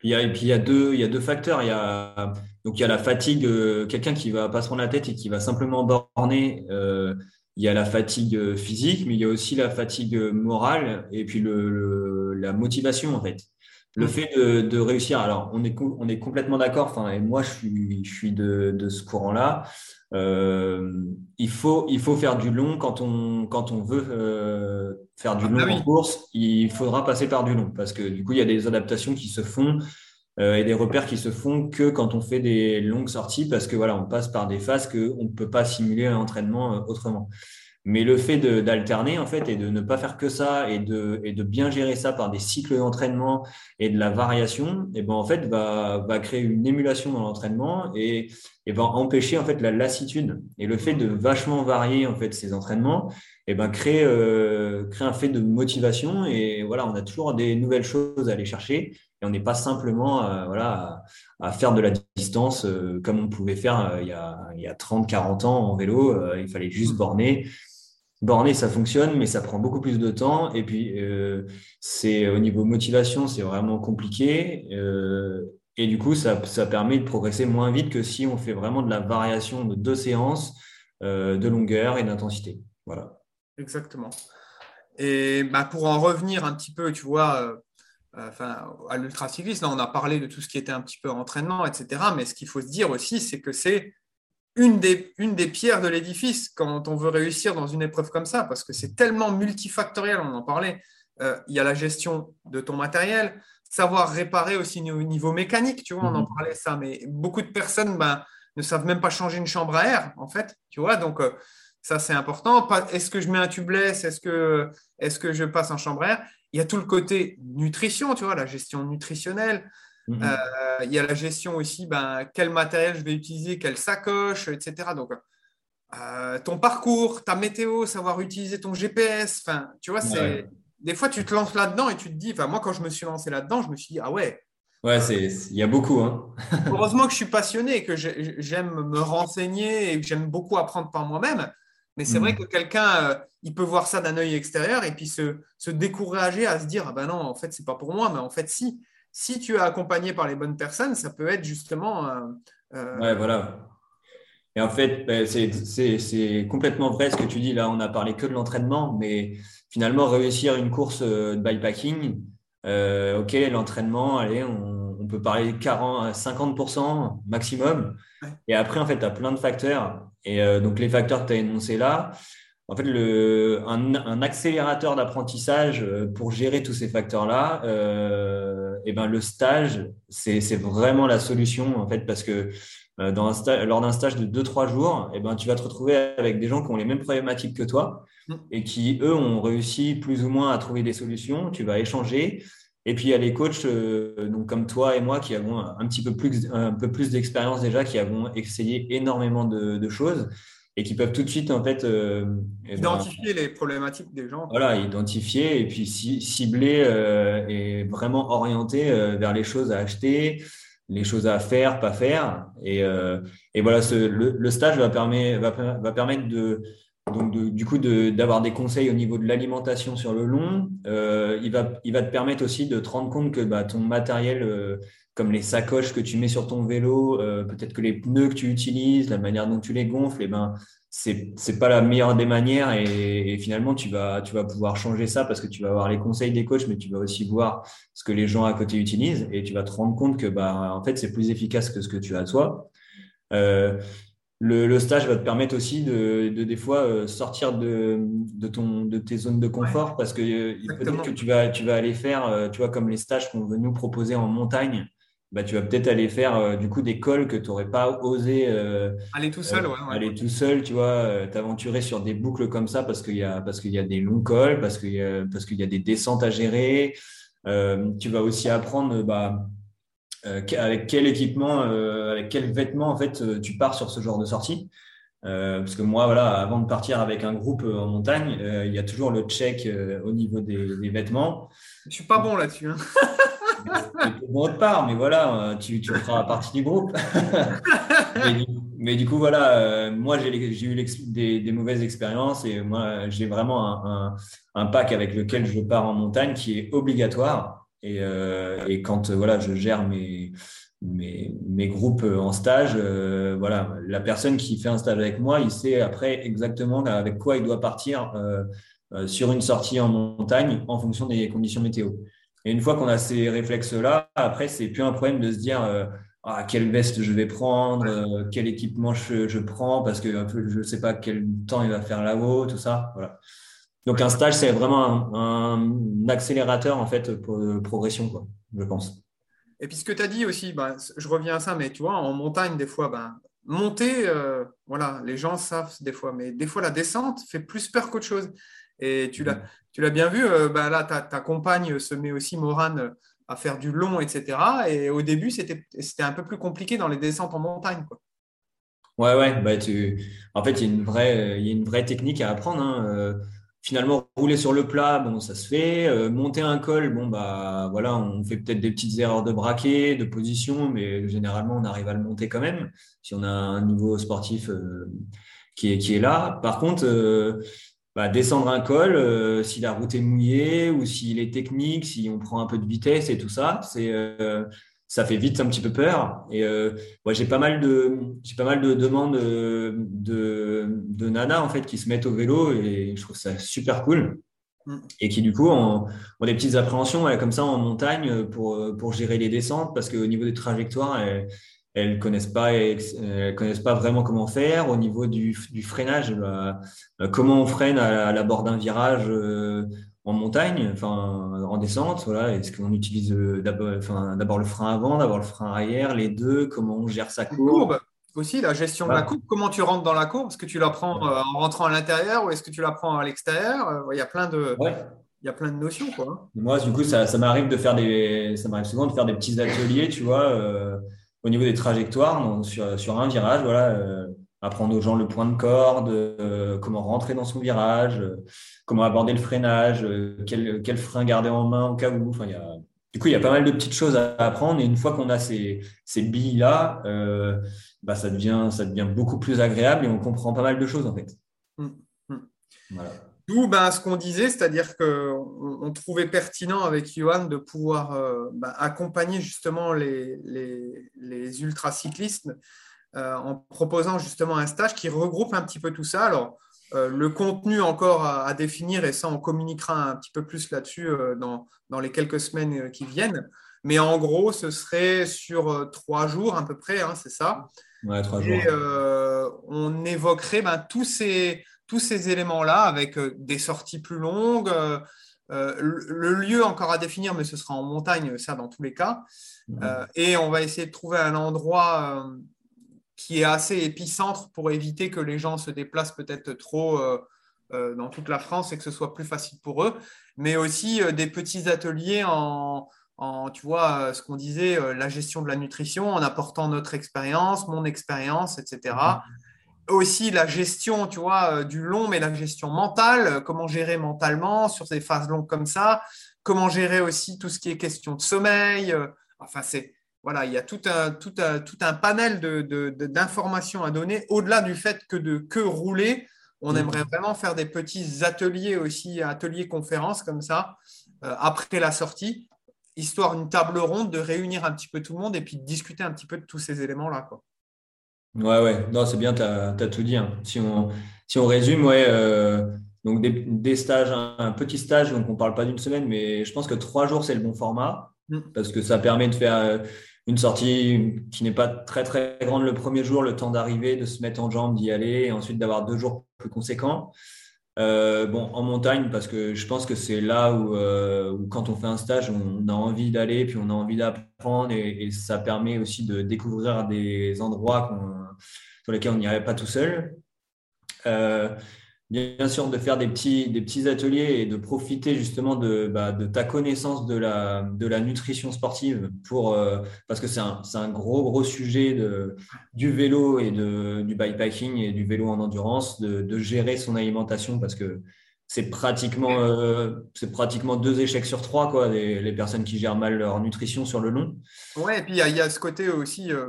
Il y a, et puis il y a deux, il y a deux facteurs. Il y a, donc il y a la fatigue, euh, quelqu'un qui va pas se prendre la tête et qui va simplement borner. Euh, il y a la fatigue euh, physique, mais il y a aussi la fatigue morale et puis le, la motivation en fait. Le mm. fait de, de, réussir, alors on est, on est complètement d'accord, enfin, et moi je suis, je suis de, de ce courant-là. Euh, il, faut, il faut faire du long quand on, quand on veut euh, faire du ah, long bah en course, il faudra passer par du long parce que du coup il y a des adaptations qui se font euh, et des repères qui se font que quand on fait des longues sorties parce que voilà, on passe par des phases qu'on ne peut pas simuler un entraînement euh, autrement. Mais le fait d'alterner, en fait, et de ne pas faire que ça, et de, et de bien gérer ça par des cycles d'entraînement et de la variation, et ben, en fait, va, va créer une émulation dans l'entraînement et, et va empêcher, en fait, la lassitude. Et le fait de vachement varier, en fait, ces entraînements, et ben, crée, euh, crée un fait de motivation. Et voilà, on a toujours des nouvelles choses à aller chercher. Et on n'est pas simplement euh, voilà, à, faire de la distance euh, comme on pouvait faire il, y a, il y a 30, 40 ans en vélo. il fallait juste borner borner, ça fonctionne, mais ça prend beaucoup plus de temps. Et puis, euh, c'est au niveau motivation, c'est vraiment compliqué. Euh, et du coup, ça, ça, permet de progresser moins vite que si on fait vraiment de la variation de deux séances euh, de longueur et d'intensité. Voilà. Exactement. Et bah, pour en revenir un petit peu, tu vois, enfin, à l'ultracyclisme, on a parlé de tout ce qui était un petit peu entraînement, etc. Mais ce qu'il faut se dire aussi, c'est que c'est une des, une des pierres de l'édifice quand on veut réussir dans une épreuve comme ça, parce que c'est tellement multifactoriel, on en parlait. Euh, il y a la gestion de ton matériel, savoir réparer aussi au niveau mécanique, tu vois, on en mhm. parlait ça, mais beaucoup de personnes ben, ne savent même pas changer une chambre à air, en fait, tu vois, donc euh, ça c'est important. Est-ce que je mets un tubeless Est-ce que, est que je passe en chambre à air? Il y a tout le côté nutrition, tu vois, la gestion nutritionnelle. Mhm. Euh, il y a la gestion aussi, ben, quel matériel je vais utiliser, quelle sacoche, etc. Donc, euh, ton parcours, ta météo, savoir utiliser ton GPS. Enfin, tu vois, c'est des fois tu te lances là-dedans et tu te dis. Enfin, moi, quand je me suis lancé là-dedans, je me suis dit ah ouais. Ouais, c'est il y a beaucoup. Hein. heureusement que je suis passionné, que j'aime me renseigner et que j'aime beaucoup apprendre par moi-même. Mais c'est vrai mhm. que quelqu'un, euh, il peut voir ça d'un œil extérieur et puis se, se décourager à se dire ah ben non, en fait, c'est pas pour moi, mais en fait, si si tu es accompagné par les bonnes personnes, ça peut être justement. Euh, euh, ouais, voilà. Et en fait, ben, c'est complètement vrai ce que tu dis. Là, on n'a parlé que de l'entraînement, mais finalement, réussir une course euh, de bikepacking, ok, l'entraînement, allez, on, peut parler 40, 50% maximum. Et après, en fait, tu as plein de facteurs. Et donc, les facteurs que tu as énoncés là, en fait, le, un, accélérateur d'apprentissage euh, pour gérer tous ces facteurs-là, euh, et eh ben le stage, c'est vraiment la solution en fait parce que euh, dans un lors d'un stage de 2-3 jours, et eh ben tu vas te retrouver avec des gens qui ont les mêmes problématiques que toi mmh. et qui eux ont réussi plus ou moins à trouver des solutions. Tu vas échanger. Et puis il y a les coachs euh, donc comme toi et moi qui avons un petit peu plus un peu plus d'expérience déjà, qui avons essayé énormément de, de choses et qui peuvent tout de suite en fait euh, eh ben, identifier les problématiques des gens. Voilà, identifier et puis cibler euh, et vraiment orienter euh, vers les choses à acheter, les choses à faire, pas faire. Et, et voilà, ce, le, stage va, permet, va, va, permettre de donc du coup d'avoir des conseils au niveau de l'alimentation sur le long. il, va, il va te permettre aussi de te rendre compte que bah, ton matériel, comme les sacoches que tu mets sur ton vélo, peut-être que les pneus que tu utilises, la manière dont tu les gonfles, eh ben, c'est c'est pas la meilleure des manières et, finalement tu vas tu vas pouvoir changer ça parce que tu vas avoir les conseils des coachs mais tu vas aussi voir ce que les gens à côté utilisent et tu vas te rendre compte que bah en fait c'est plus efficace que ce que tu as toi euh, le, le, stage va te permettre aussi de, de des fois euh, sortir de, de ton de tes zones de confort parce que euh, peut-être que tu vas tu vas aller faire tu vois comme les stages qu'on veut nous proposer en montagne bah, tu vas peut-être aller faire euh, du coup des cols que tu n'aurais pas osé euh, aller tout seul, euh, ouais, aller tout seul, tu vois, t'aventurer sur des boucles comme ça parce qu'il y a parce qu'il y a des longs cols, parce qu'il y a parce qu'il y a des descentes à gérer. tu vas aussi apprendre bah, avec quel équipement, avec quels vêtements en fait tu pars sur ce genre de sortie? parce que moi, voilà, avant de partir avec un groupe en montagne, il y a toujours le check au niveau des, des vêtements. Je suis pas bon là-dessus. Hein. bon autre part, mais voilà, tu, tu feras partie du groupe. mais, du, coup, voilà, euh, moi, j'ai eu des, des, mauvaises expériences et moi, j'ai vraiment un, un, pack avec lequel je pars en montagne qui est obligatoire. Et, euh, et quand voilà, je gère mes, mes, groupes en stage, euh, voilà, la personne qui fait un stage avec moi, il sait après exactement avec quoi il doit partir sur une sortie en montagne en fonction des conditions météo. Et une fois qu'on a ces réflexes-là, après, c'est plus un problème de se dire euh, ah, quelle veste je vais prendre, euh, quel équipement je, prends, parce que je ne sais pas quel temps il va faire là-haut, tout ça. Voilà. Donc, un stage, c'est vraiment un, accélérateur en fait pour progression, quoi, je pense. Et puis, ce que tu as dit aussi, bah, je reviens à ça, mais tu vois, en montagne, des fois, ben, monter, euh, voilà, les gens savent des fois, mais des fois, la descente fait plus peur qu'autre chose. Et tu l'as, tu l'as bien vu, euh, bah là, ta, ta, compagne se met aussi, Morane, à faire du long, etc. Et au début, c'était, c'était un peu plus compliqué dans les descentes en montagne. Quoi. Ouais, ouais. Bah, tu... En fait, il y, a une vraie, il y a une vraie technique à apprendre. Hein. Euh, finalement, rouler sur le plat, bon, ça se fait. Euh, monter un col, bon, bah, voilà, on fait peut-être des petites erreurs de braquet, de position, mais généralement, on arrive à le monter quand même si on a un niveau sportif qui, est, qui est là. Par contre, bah, descendre un col, euh, si la route est mouillée ou s'il est technique, si on prend un peu de vitesse et tout ça, c'est euh, ça fait vite un petit peu peur. Et euh, j'ai pas mal de j'ai pas mal de demandes de, de, nanas en fait qui se mettent au vélo et je trouve ça super cool mm. et qui du coup ont, des petites appréhensions comme ça en montagne pour, pour gérer les descentes parce qu'au niveau des trajectoires, elles connaissent pas, elles connaissent pas vraiment comment faire. Au niveau du, du freinage, bah, comment on freine à, la bord d'un virage euh, en montagne, enfin en descente, voilà. Est-ce qu'on utilise euh, d'abord, enfin, d'abord le frein avant, d'abord le frein arrière, les deux Comment on gère sa courbe, aussi la gestion de la courbe. Comment tu rentres dans la courbe? Est-ce que tu la prends euh, en rentrant à l'intérieur ou est-ce que tu la prends à l'extérieur? Il y a plein de il y a plein de notions quoi. Moi, du coup, ça, ça m'arrive de faire des, ça m'arrive souvent de faire des petits ateliers, tu vois au niveau des trajectoires, sur, un virage, voilà, euh, apprendre aux gens le point de corde, euh, comment rentrer dans son virage, euh, comment aborder le freinage, quel, quel, frein garder en main au cas où. Enfin, y a, du coup, il y a pas mal de petites choses à apprendre. Et une fois qu'on a ces, ces billes-là, bah, ça, devient, ça devient beaucoup plus agréable et on comprend pas mal de choses en fait. Mmh, mmh. Voilà. D'où ben, ce qu'on disait, c'est-à-dire qu'on on trouvait pertinent avec Johan de pouvoir euh, ben, accompagner justement les, les, les ultracyclistes euh, en proposant justement un stage qui regroupe un petit peu tout ça. Alors, euh, le contenu encore à, définir, et ça, on communiquera un petit peu plus là-dessus dans, dans, les quelques semaines qui viennent. Mais en gros, ce serait sur trois jours à peu près, hein, c'est ça. Ouais, trois jours. Et on évoquerait ben, tous ces tous ces éléments-là avec euh, des sorties plus longues. Euh, euh, le lieu encore à définir, mais ce sera en montagne, ça dans tous les cas. Mhm. et on va essayer de trouver un endroit qui est assez épicentre pour éviter que les gens se déplacent peut-être trop dans toute la France et que ce soit plus facile pour eux. Mais aussi des petits ateliers en, tu vois, ce qu'on disait, la gestion de la nutrition, en apportant notre expérience, mon expérience, etc aussi la gestion, tu vois, euh, du long, mais la gestion mentale, euh, comment gérer mentalement sur des phases longues comme ça, comment gérer aussi tout ce qui est question de sommeil. Euh, enfin, c'est voilà, il y a tout un, tout un, tout un panel d'informations de, à donner au-delà du fait que de que rouler. On mm. aimerait vraiment faire des petits ateliers aussi, ateliers conférences comme ça, euh, après la sortie, histoire une table ronde de réunir un petit peu tout le monde et puis de discuter un petit peu de tous ces éléments-là. Ouais, ouais, non, c'est bien, tu as, tout dit. Hein. Si, on, si on résume, ouais, euh, donc des, stages, un, petit stage, donc on ne parle pas d'une semaine, mais je pense que trois jours, c'est le bon format. Parce que ça permet de faire euh, une sortie qui n'est pas très très grande le premier jour, le temps d'arriver, de se mettre en jambe, d'y aller, et ensuite d'avoir deux jours plus conséquents. Euh, bon, en montagne, parce que je pense que c'est là où, euh, quand on fait un stage, on, a envie d'aller, puis on a envie d'apprendre, et, ça permet aussi de découvrir des endroits sur lesquels on n'irait pas tout seul. Bien sûr de faire des petits, des petits ateliers et de profiter justement de, bah, de ta connaissance de la, de la nutrition sportive pour, euh, parce que c'est un, un, gros, gros sujet de, du vélo et de, du bikepacking et du vélo en endurance, de, de gérer son alimentation parce que c'est pratiquement, euh, c'est pratiquement deux échecs sur trois, quoi, les, les, personnes qui gèrent mal leur nutrition sur le long. Ouais, et puis il y, a ce côté aussi, euh,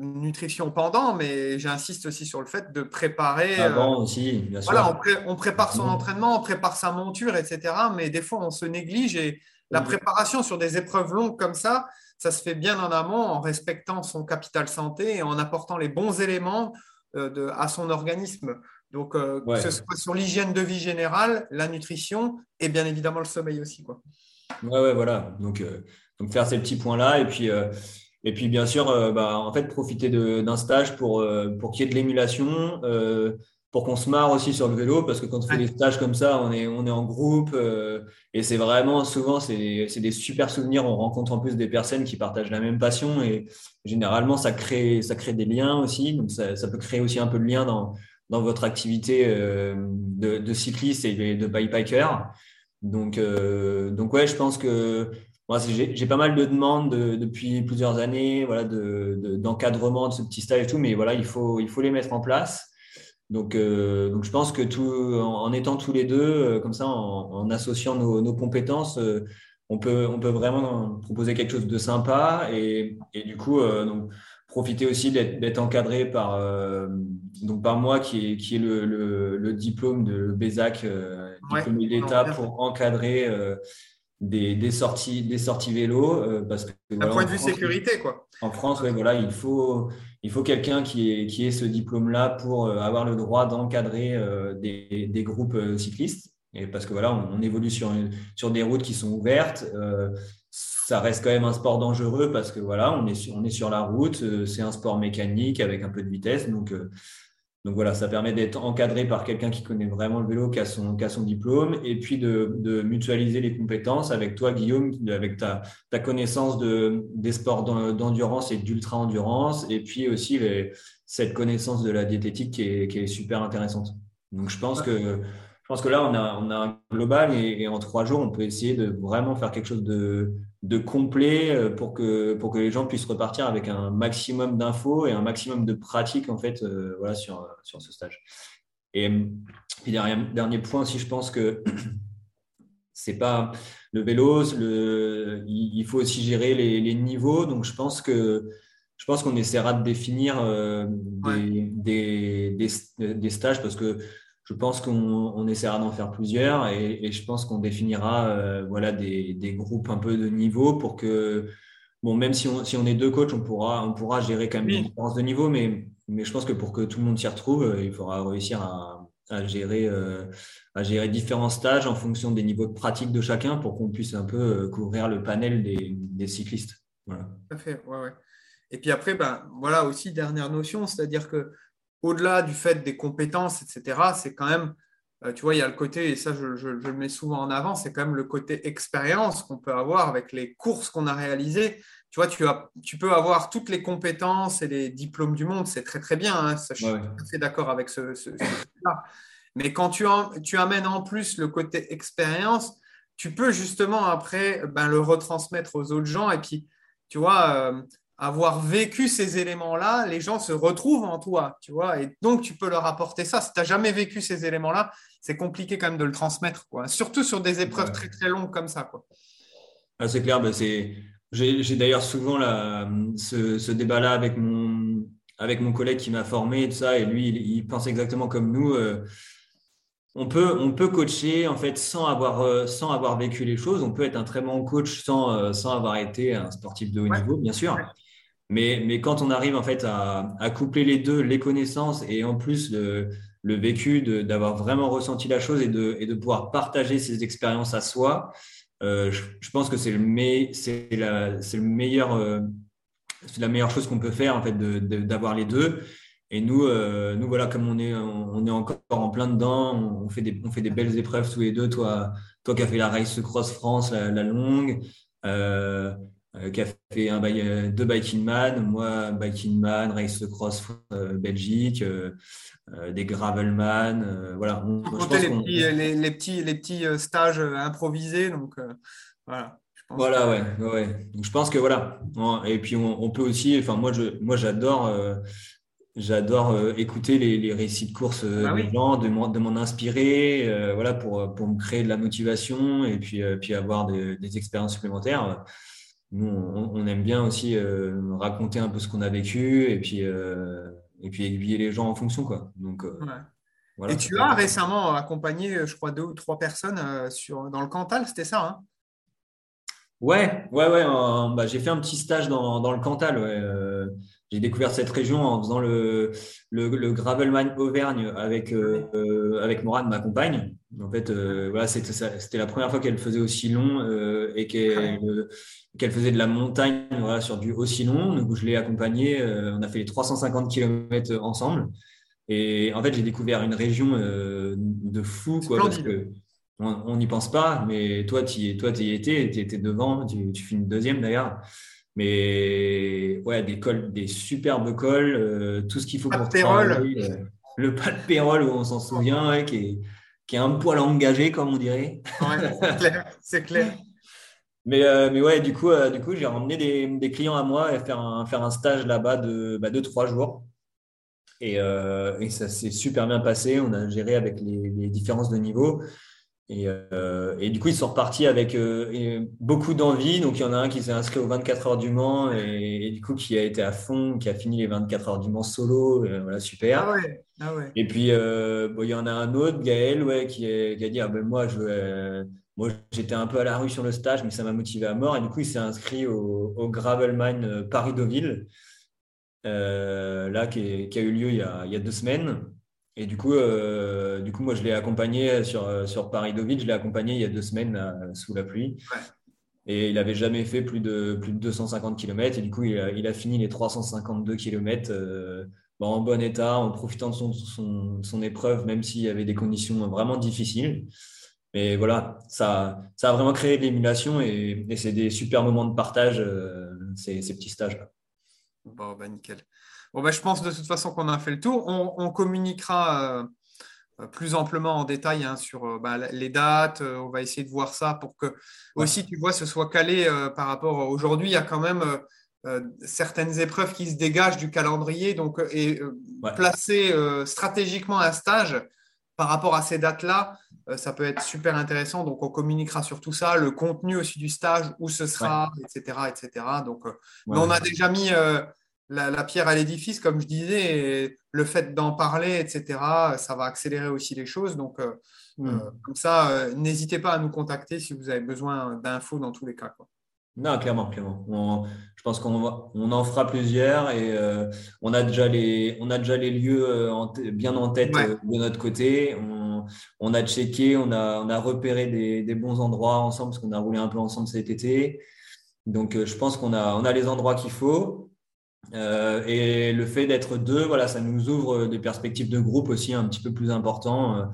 nutrition pendant, mais j'insiste aussi sur le fait de préparer. Avant euh, aussi, bien sûr. Voilà, on, prépare son entraînement, on prépare sa monture, etc. Mais des fois, on se néglige et la préparation sur des épreuves longues comme ça, ça se fait bien en amont en respectant son capital santé et en apportant les bons éléments euh, de, à son organisme. Donc, euh, que ce soit sur l'hygiène de vie générale, la nutrition et bien évidemment le sommeil aussi. Quoi. Ouais, ouais, voilà. Donc, donc faire ces petits points-là. Et puis, et puis, bien sûr, euh, bah, en fait, profiter d'un stage pour, euh, pour qu'il y ait de l'émulation, euh, pour qu'on se marre aussi sur le vélo, parce que quand on fait des stages comme ça, on est, on est en groupe, et c'est vraiment, souvent, c'est des super souvenirs. On rencontre en plus des personnes qui partagent la même passion, et généralement, ça crée, ça crée des liens aussi. Donc, ça, ça peut créer aussi un peu de lien dans, dans votre activité de, de, cycliste et de bikepacker. Donc, donc ouais, je pense que moi, j'ai pas mal de demandes depuis plusieurs années, voilà, d'encadrement de, ce petit stage et tout, mais voilà, il faut, il faut les mettre en place. Donc, euh, donc je pense que tout, en, étant tous les deux, euh, comme ça, en, associant nos, compétences, euh, on, peut, on peut vraiment proposer quelque chose de sympa et, et du coup, donc, profiter aussi d'être encadré par, donc par moi qui est, qui est le, le, diplôme de BESAC, diplôme d'État pour encadrer des, des, sorties, des sorties vélo. Euh, parce que, D'un point de vue sécurité, quoi. En France, ouais, voilà, il faut, il faut quelqu'un qui ait, qui ait ce diplôme-là pour euh, avoir le droit d'encadrer euh, des, des, groupes cyclistes. Et parce que voilà, on, évolue sur, sur des routes qui sont ouvertes. ça reste quand même un sport dangereux parce que voilà, on est sur, on est sur la route. c'est un sport mécanique avec un peu de vitesse. Donc, donc voilà, ça permet d'être encadré par quelqu'un qui connaît vraiment le vélo, qui a son, qui a son diplôme, et puis de, de, mutualiser les compétences avec toi, Guillaume, avec ta, ta connaissance de, des sports d'endurance et d'ultra-endurance, et puis aussi les, cette connaissance de la diététique qui est, qui est super intéressante. Donc je pense que pense que là, on a, on a un global et, en trois jours, on peut essayer de vraiment faire quelque chose de, de complet euh, pour que, pour que les gens puissent repartir avec un maximum d'infos et un maximum de pratiques en fait, euh, voilà, sur, sur ce stage. Et puis dernier, dernier point, si je pense que c'est pas le vélo, le, il, faut aussi gérer les, les, niveaux. Donc je pense que je pense qu'on essaiera de définir euh, des, des, des, stages parce que je pense qu'on essaiera d'en faire plusieurs et, je pense qu'on définira euh, voilà, des, des, groupes un peu de niveau pour que, bon, même si on, si on est deux coachs, on pourra, on pourra gérer quand même des différences de niveau, mais, mais je pense que pour que tout le monde s'y retrouve, euh, il faudra réussir à, à gérer, euh, à gérer différents stages en fonction des niveaux de pratique de chacun pour qu'on puisse un peu couvrir le panel des, des cyclistes. Voilà. Tout à fait, ouais, ouais. Et puis après, ben, voilà aussi, dernière notion, c'est-à-dire que au-delà du fait des compétences, etc., c'est quand même, euh, tu vois, il y a le côté, et ça je, le mets souvent en avant, c'est quand même le côté expérience qu'on peut avoir avec les courses qu'on a réalisées. Tu vois, tu, as, tu peux avoir toutes les compétences et les diplômes du monde, c'est très très bien, hein, ça, je suis tout à fait d'accord avec ce, ce, là Mais quand tu, tu amènes en plus le côté expérience, tu peux justement après ben, le retransmettre aux autres gens et puis, tu vois, euh, avoir vécu ces éléments-là, les gens se retrouvent en toi, tu vois, et donc tu peux leur apporter ça. Si tu n'as jamais vécu ces éléments-là, c'est compliqué quand même de le transmettre, quoi. Surtout sur des épreuves très très longues comme ça, quoi. Ah, c'est clair, bah, c'est... J'ai, d'ailleurs souvent ce, débat-là avec mon, avec mon collègue qui m'a formé et tout ça, et lui, il, pense exactement comme nous. on peut, on peut coacher en fait sans avoir, sans avoir vécu les choses. On peut être un très bon coach sans, sans avoir été un sportif de haut niveau, bien sûr. Mais, mais quand on arrive en fait à, coupler les deux, les connaissances et en plus le, vécu, d'avoir vraiment ressenti la chose et de, de pouvoir partager ses expériences à soi, euh, je, pense que c'est le, la, meilleur, euh, la meilleure chose qu'on peut faire en fait d'avoir les deux. Et nous, euh, nous voilà, comme on est, on est encore en plein dedans, on fait des, on fait des belles épreuves tous les deux. Toi, toi qui as fait la Race Cross France, la longue. Euh, euh, qui a fait un, euh, deux Biking Man, moi Biking Man, Race Cross euh, Belgique, des Gravelman, voilà. On, les, petits, les, les, petits, les petits stages improvisés, donc voilà. Voilà, ouais, ouais. Donc, je pense que voilà. Et puis on, peut aussi, enfin moi je, moi j'adore, j'adore écouter les, les, récits de course bah des gens, de m'en inspirer, voilà pour, pour me créer de la motivation et puis puis avoir des, des expériences supplémentaires nous, on, aime bien aussi euh, raconter un peu ce qu'on a vécu et puis, euh, et puis aiguiller les gens en fonction. Quoi. Donc, euh, et tu as récemment accompagné, je crois, deux ou trois personnes sur, dans le Cantal, c'était ça hein? Ouais, ouais, ouais. bah, j'ai fait un petit stage dans, dans le Cantal. Ouais. J'ai découvert cette région en faisant le, le, le Gravelman Auvergne avec, avec Morane, ma compagne. En fait, voilà, c'était la première fois qu'elle faisait aussi long et qu'elle faisait de la montagne voilà, sur du aussi long. Donc, je l'ai accompagnée. Euh, on a fait les 350 km ensemble. Et en fait, j'ai découvert une région euh, de fou, quoi, parce que on n'y pense pas. Mais toi, tu y, toi, y étais, tu étais devant, tu, tu finis deuxième d'ailleurs. Mais ouais, des cols, des superbes cols, euh, tout ce qu'il faut pour travailler. le pas de pérol, où on s'en souvient, qui, est, qui est un poil engagé, comme on dirait. Ouais, c'est clair. C'est clair. Mais, euh, mais ouais, du coup, euh, du coup j'ai ramené des, des, clients à moi et faire un, faire un stage là-bas de bah, deux, trois jours. Et, euh, et ça s'est super bien passé. On a géré avec les, les différences de niveau. Et, euh, et, du coup, ils sont repartis avec euh, beaucoup d'envie. Donc, il y en a un qui s'est inscrit aux 24 heures du Mans et, et, du coup, qui a été à fond, qui a fini les 24 heures du Mans solo. voilà, super. Ah ouais, ah ouais. Et puis, bon, il y en a un autre, Gaël, ouais, qui, est, qui a dit ah ben moi, je moi, j'étais un peu à la rue sur le stage, mais ça m'a motivé à mort. Et du coup, il s'est inscrit au, au Gravelmine euh, Paris-Deauville, euh, là, qui, a eu lieu il y a, deux semaines. Et du coup, euh, du coup moi, je l'ai accompagné sur, sur Paris-Deauville. Je l'ai accompagné il y a deux semaines sous la pluie. Et il n'avait jamais fait plus de, plus de 250 km. Et du coup, il a, fini les 352 km en bon état, en profitant de son, son, son épreuve, même s'il y avait des conditions vraiment difficiles. Mais voilà, ça, ça a vraiment créé de l'émulation et, c'est des super moments de partage, euh, ces, petits stages-là. Bon, bah, nickel. Bon, bah, je pense de toute façon qu'on a fait le tour. On, communiquera euh, plus amplement en détail hein, sur euh, bah, les dates. on va essayer de voir ça pour que aussi, tu vois, ce soit calé par rapport aujourd'hui. Il y a quand même certaines épreuves qui se dégagent du calendrier. Donc, et placer stratégiquement un stage par rapport à ces dates-là, euh, ça peut être super intéressant. Donc, on communiquera sur tout ça, le contenu aussi du stage, où ce sera, etc., etc. Donc, euh, on a déjà mis euh, la, pierre à l'édifice, comme je disais, et le fait d'en parler, etc., ça va accélérer aussi les choses. Donc, mm. comme ça, n'hésitez pas à nous contacter si vous avez besoin d'infos dans tous les cas. Non, clairement, clairement. je pense qu'on on en fera plusieurs et on, a déjà les, on a déjà les lieux bien en tête de notre côté. On, on a checké, on a, on a repéré des, bons endroits ensemble parce qu'on a roulé un peu ensemble cet été. Donc, euh, je pense qu'on a, on a les endroits qu'il faut. Euh, et le fait d'être deux, voilà, ça nous ouvre des perspectives de groupe aussi un petit peu plus importants. Euh,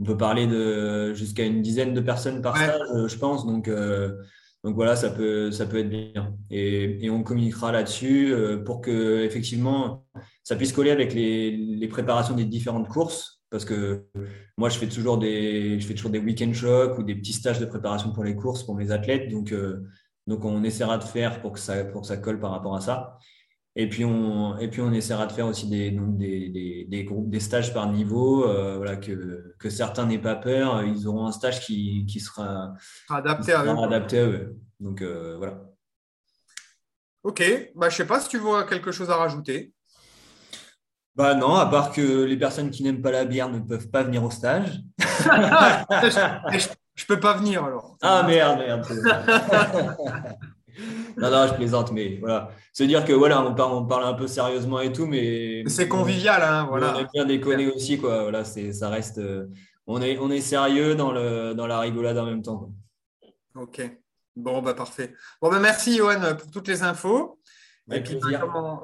on peut parler de jusqu'à une dizaine de personnes par stage, je pense. Donc, donc voilà, ça peut, ça peut être bien. Et, on communiquera là-dessus pour que effectivement ça puisse coller avec les préparations des différentes courses parce que moi, je fais toujours des, je fais toujours des week-end shocks ou des petits stages de préparation pour les courses pour mes athlètes. Donc, euh, donc on essaiera de faire pour que ça, pour que ça colle par rapport à ça. Et puis on, et puis on essaiera de faire aussi des, des, des, groupes, des stages par niveau, euh, voilà, que, que certains n'aient pas peur. Ils auront un stage qui, qui sera adapté, à, eux. adapté à eux. Donc euh, voilà. Ok, bah, je ne sais pas si tu vois quelque chose à rajouter. Bah non, à part que les personnes qui n'aiment pas la bière ne peuvent pas venir au stage. je, je peux pas venir alors. Ah merde, merde. non, non, je plaisante, mais voilà. Se dire que voilà, on parle, on parle un peu sérieusement et tout, mais. C'est convivial, hein, voilà. On aime bien déconner aussi, quoi. Voilà, c'est, ça reste. Euh, on, est, on est sérieux dans, le, dans la rigolade en même temps. Ok. Bon, bah parfait. Bon, bah merci, Johan, pour toutes les infos. et puis, bah,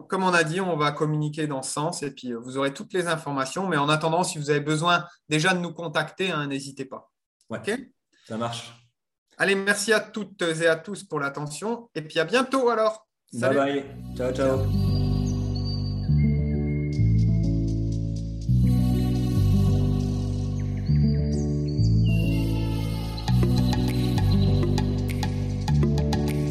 comme, on, a dit, on va communiquer dans ce sens et puis euh, vous aurez toutes les informations. Mais en attendant, si vous avez besoin déjà de nous contacter, hein, n'hésitez pas. Ok? Ça marche. Allez, merci à toutes et à tous pour l'attention. Et puis à bientôt alors. Salut. Bye bye. Ciao, ciao.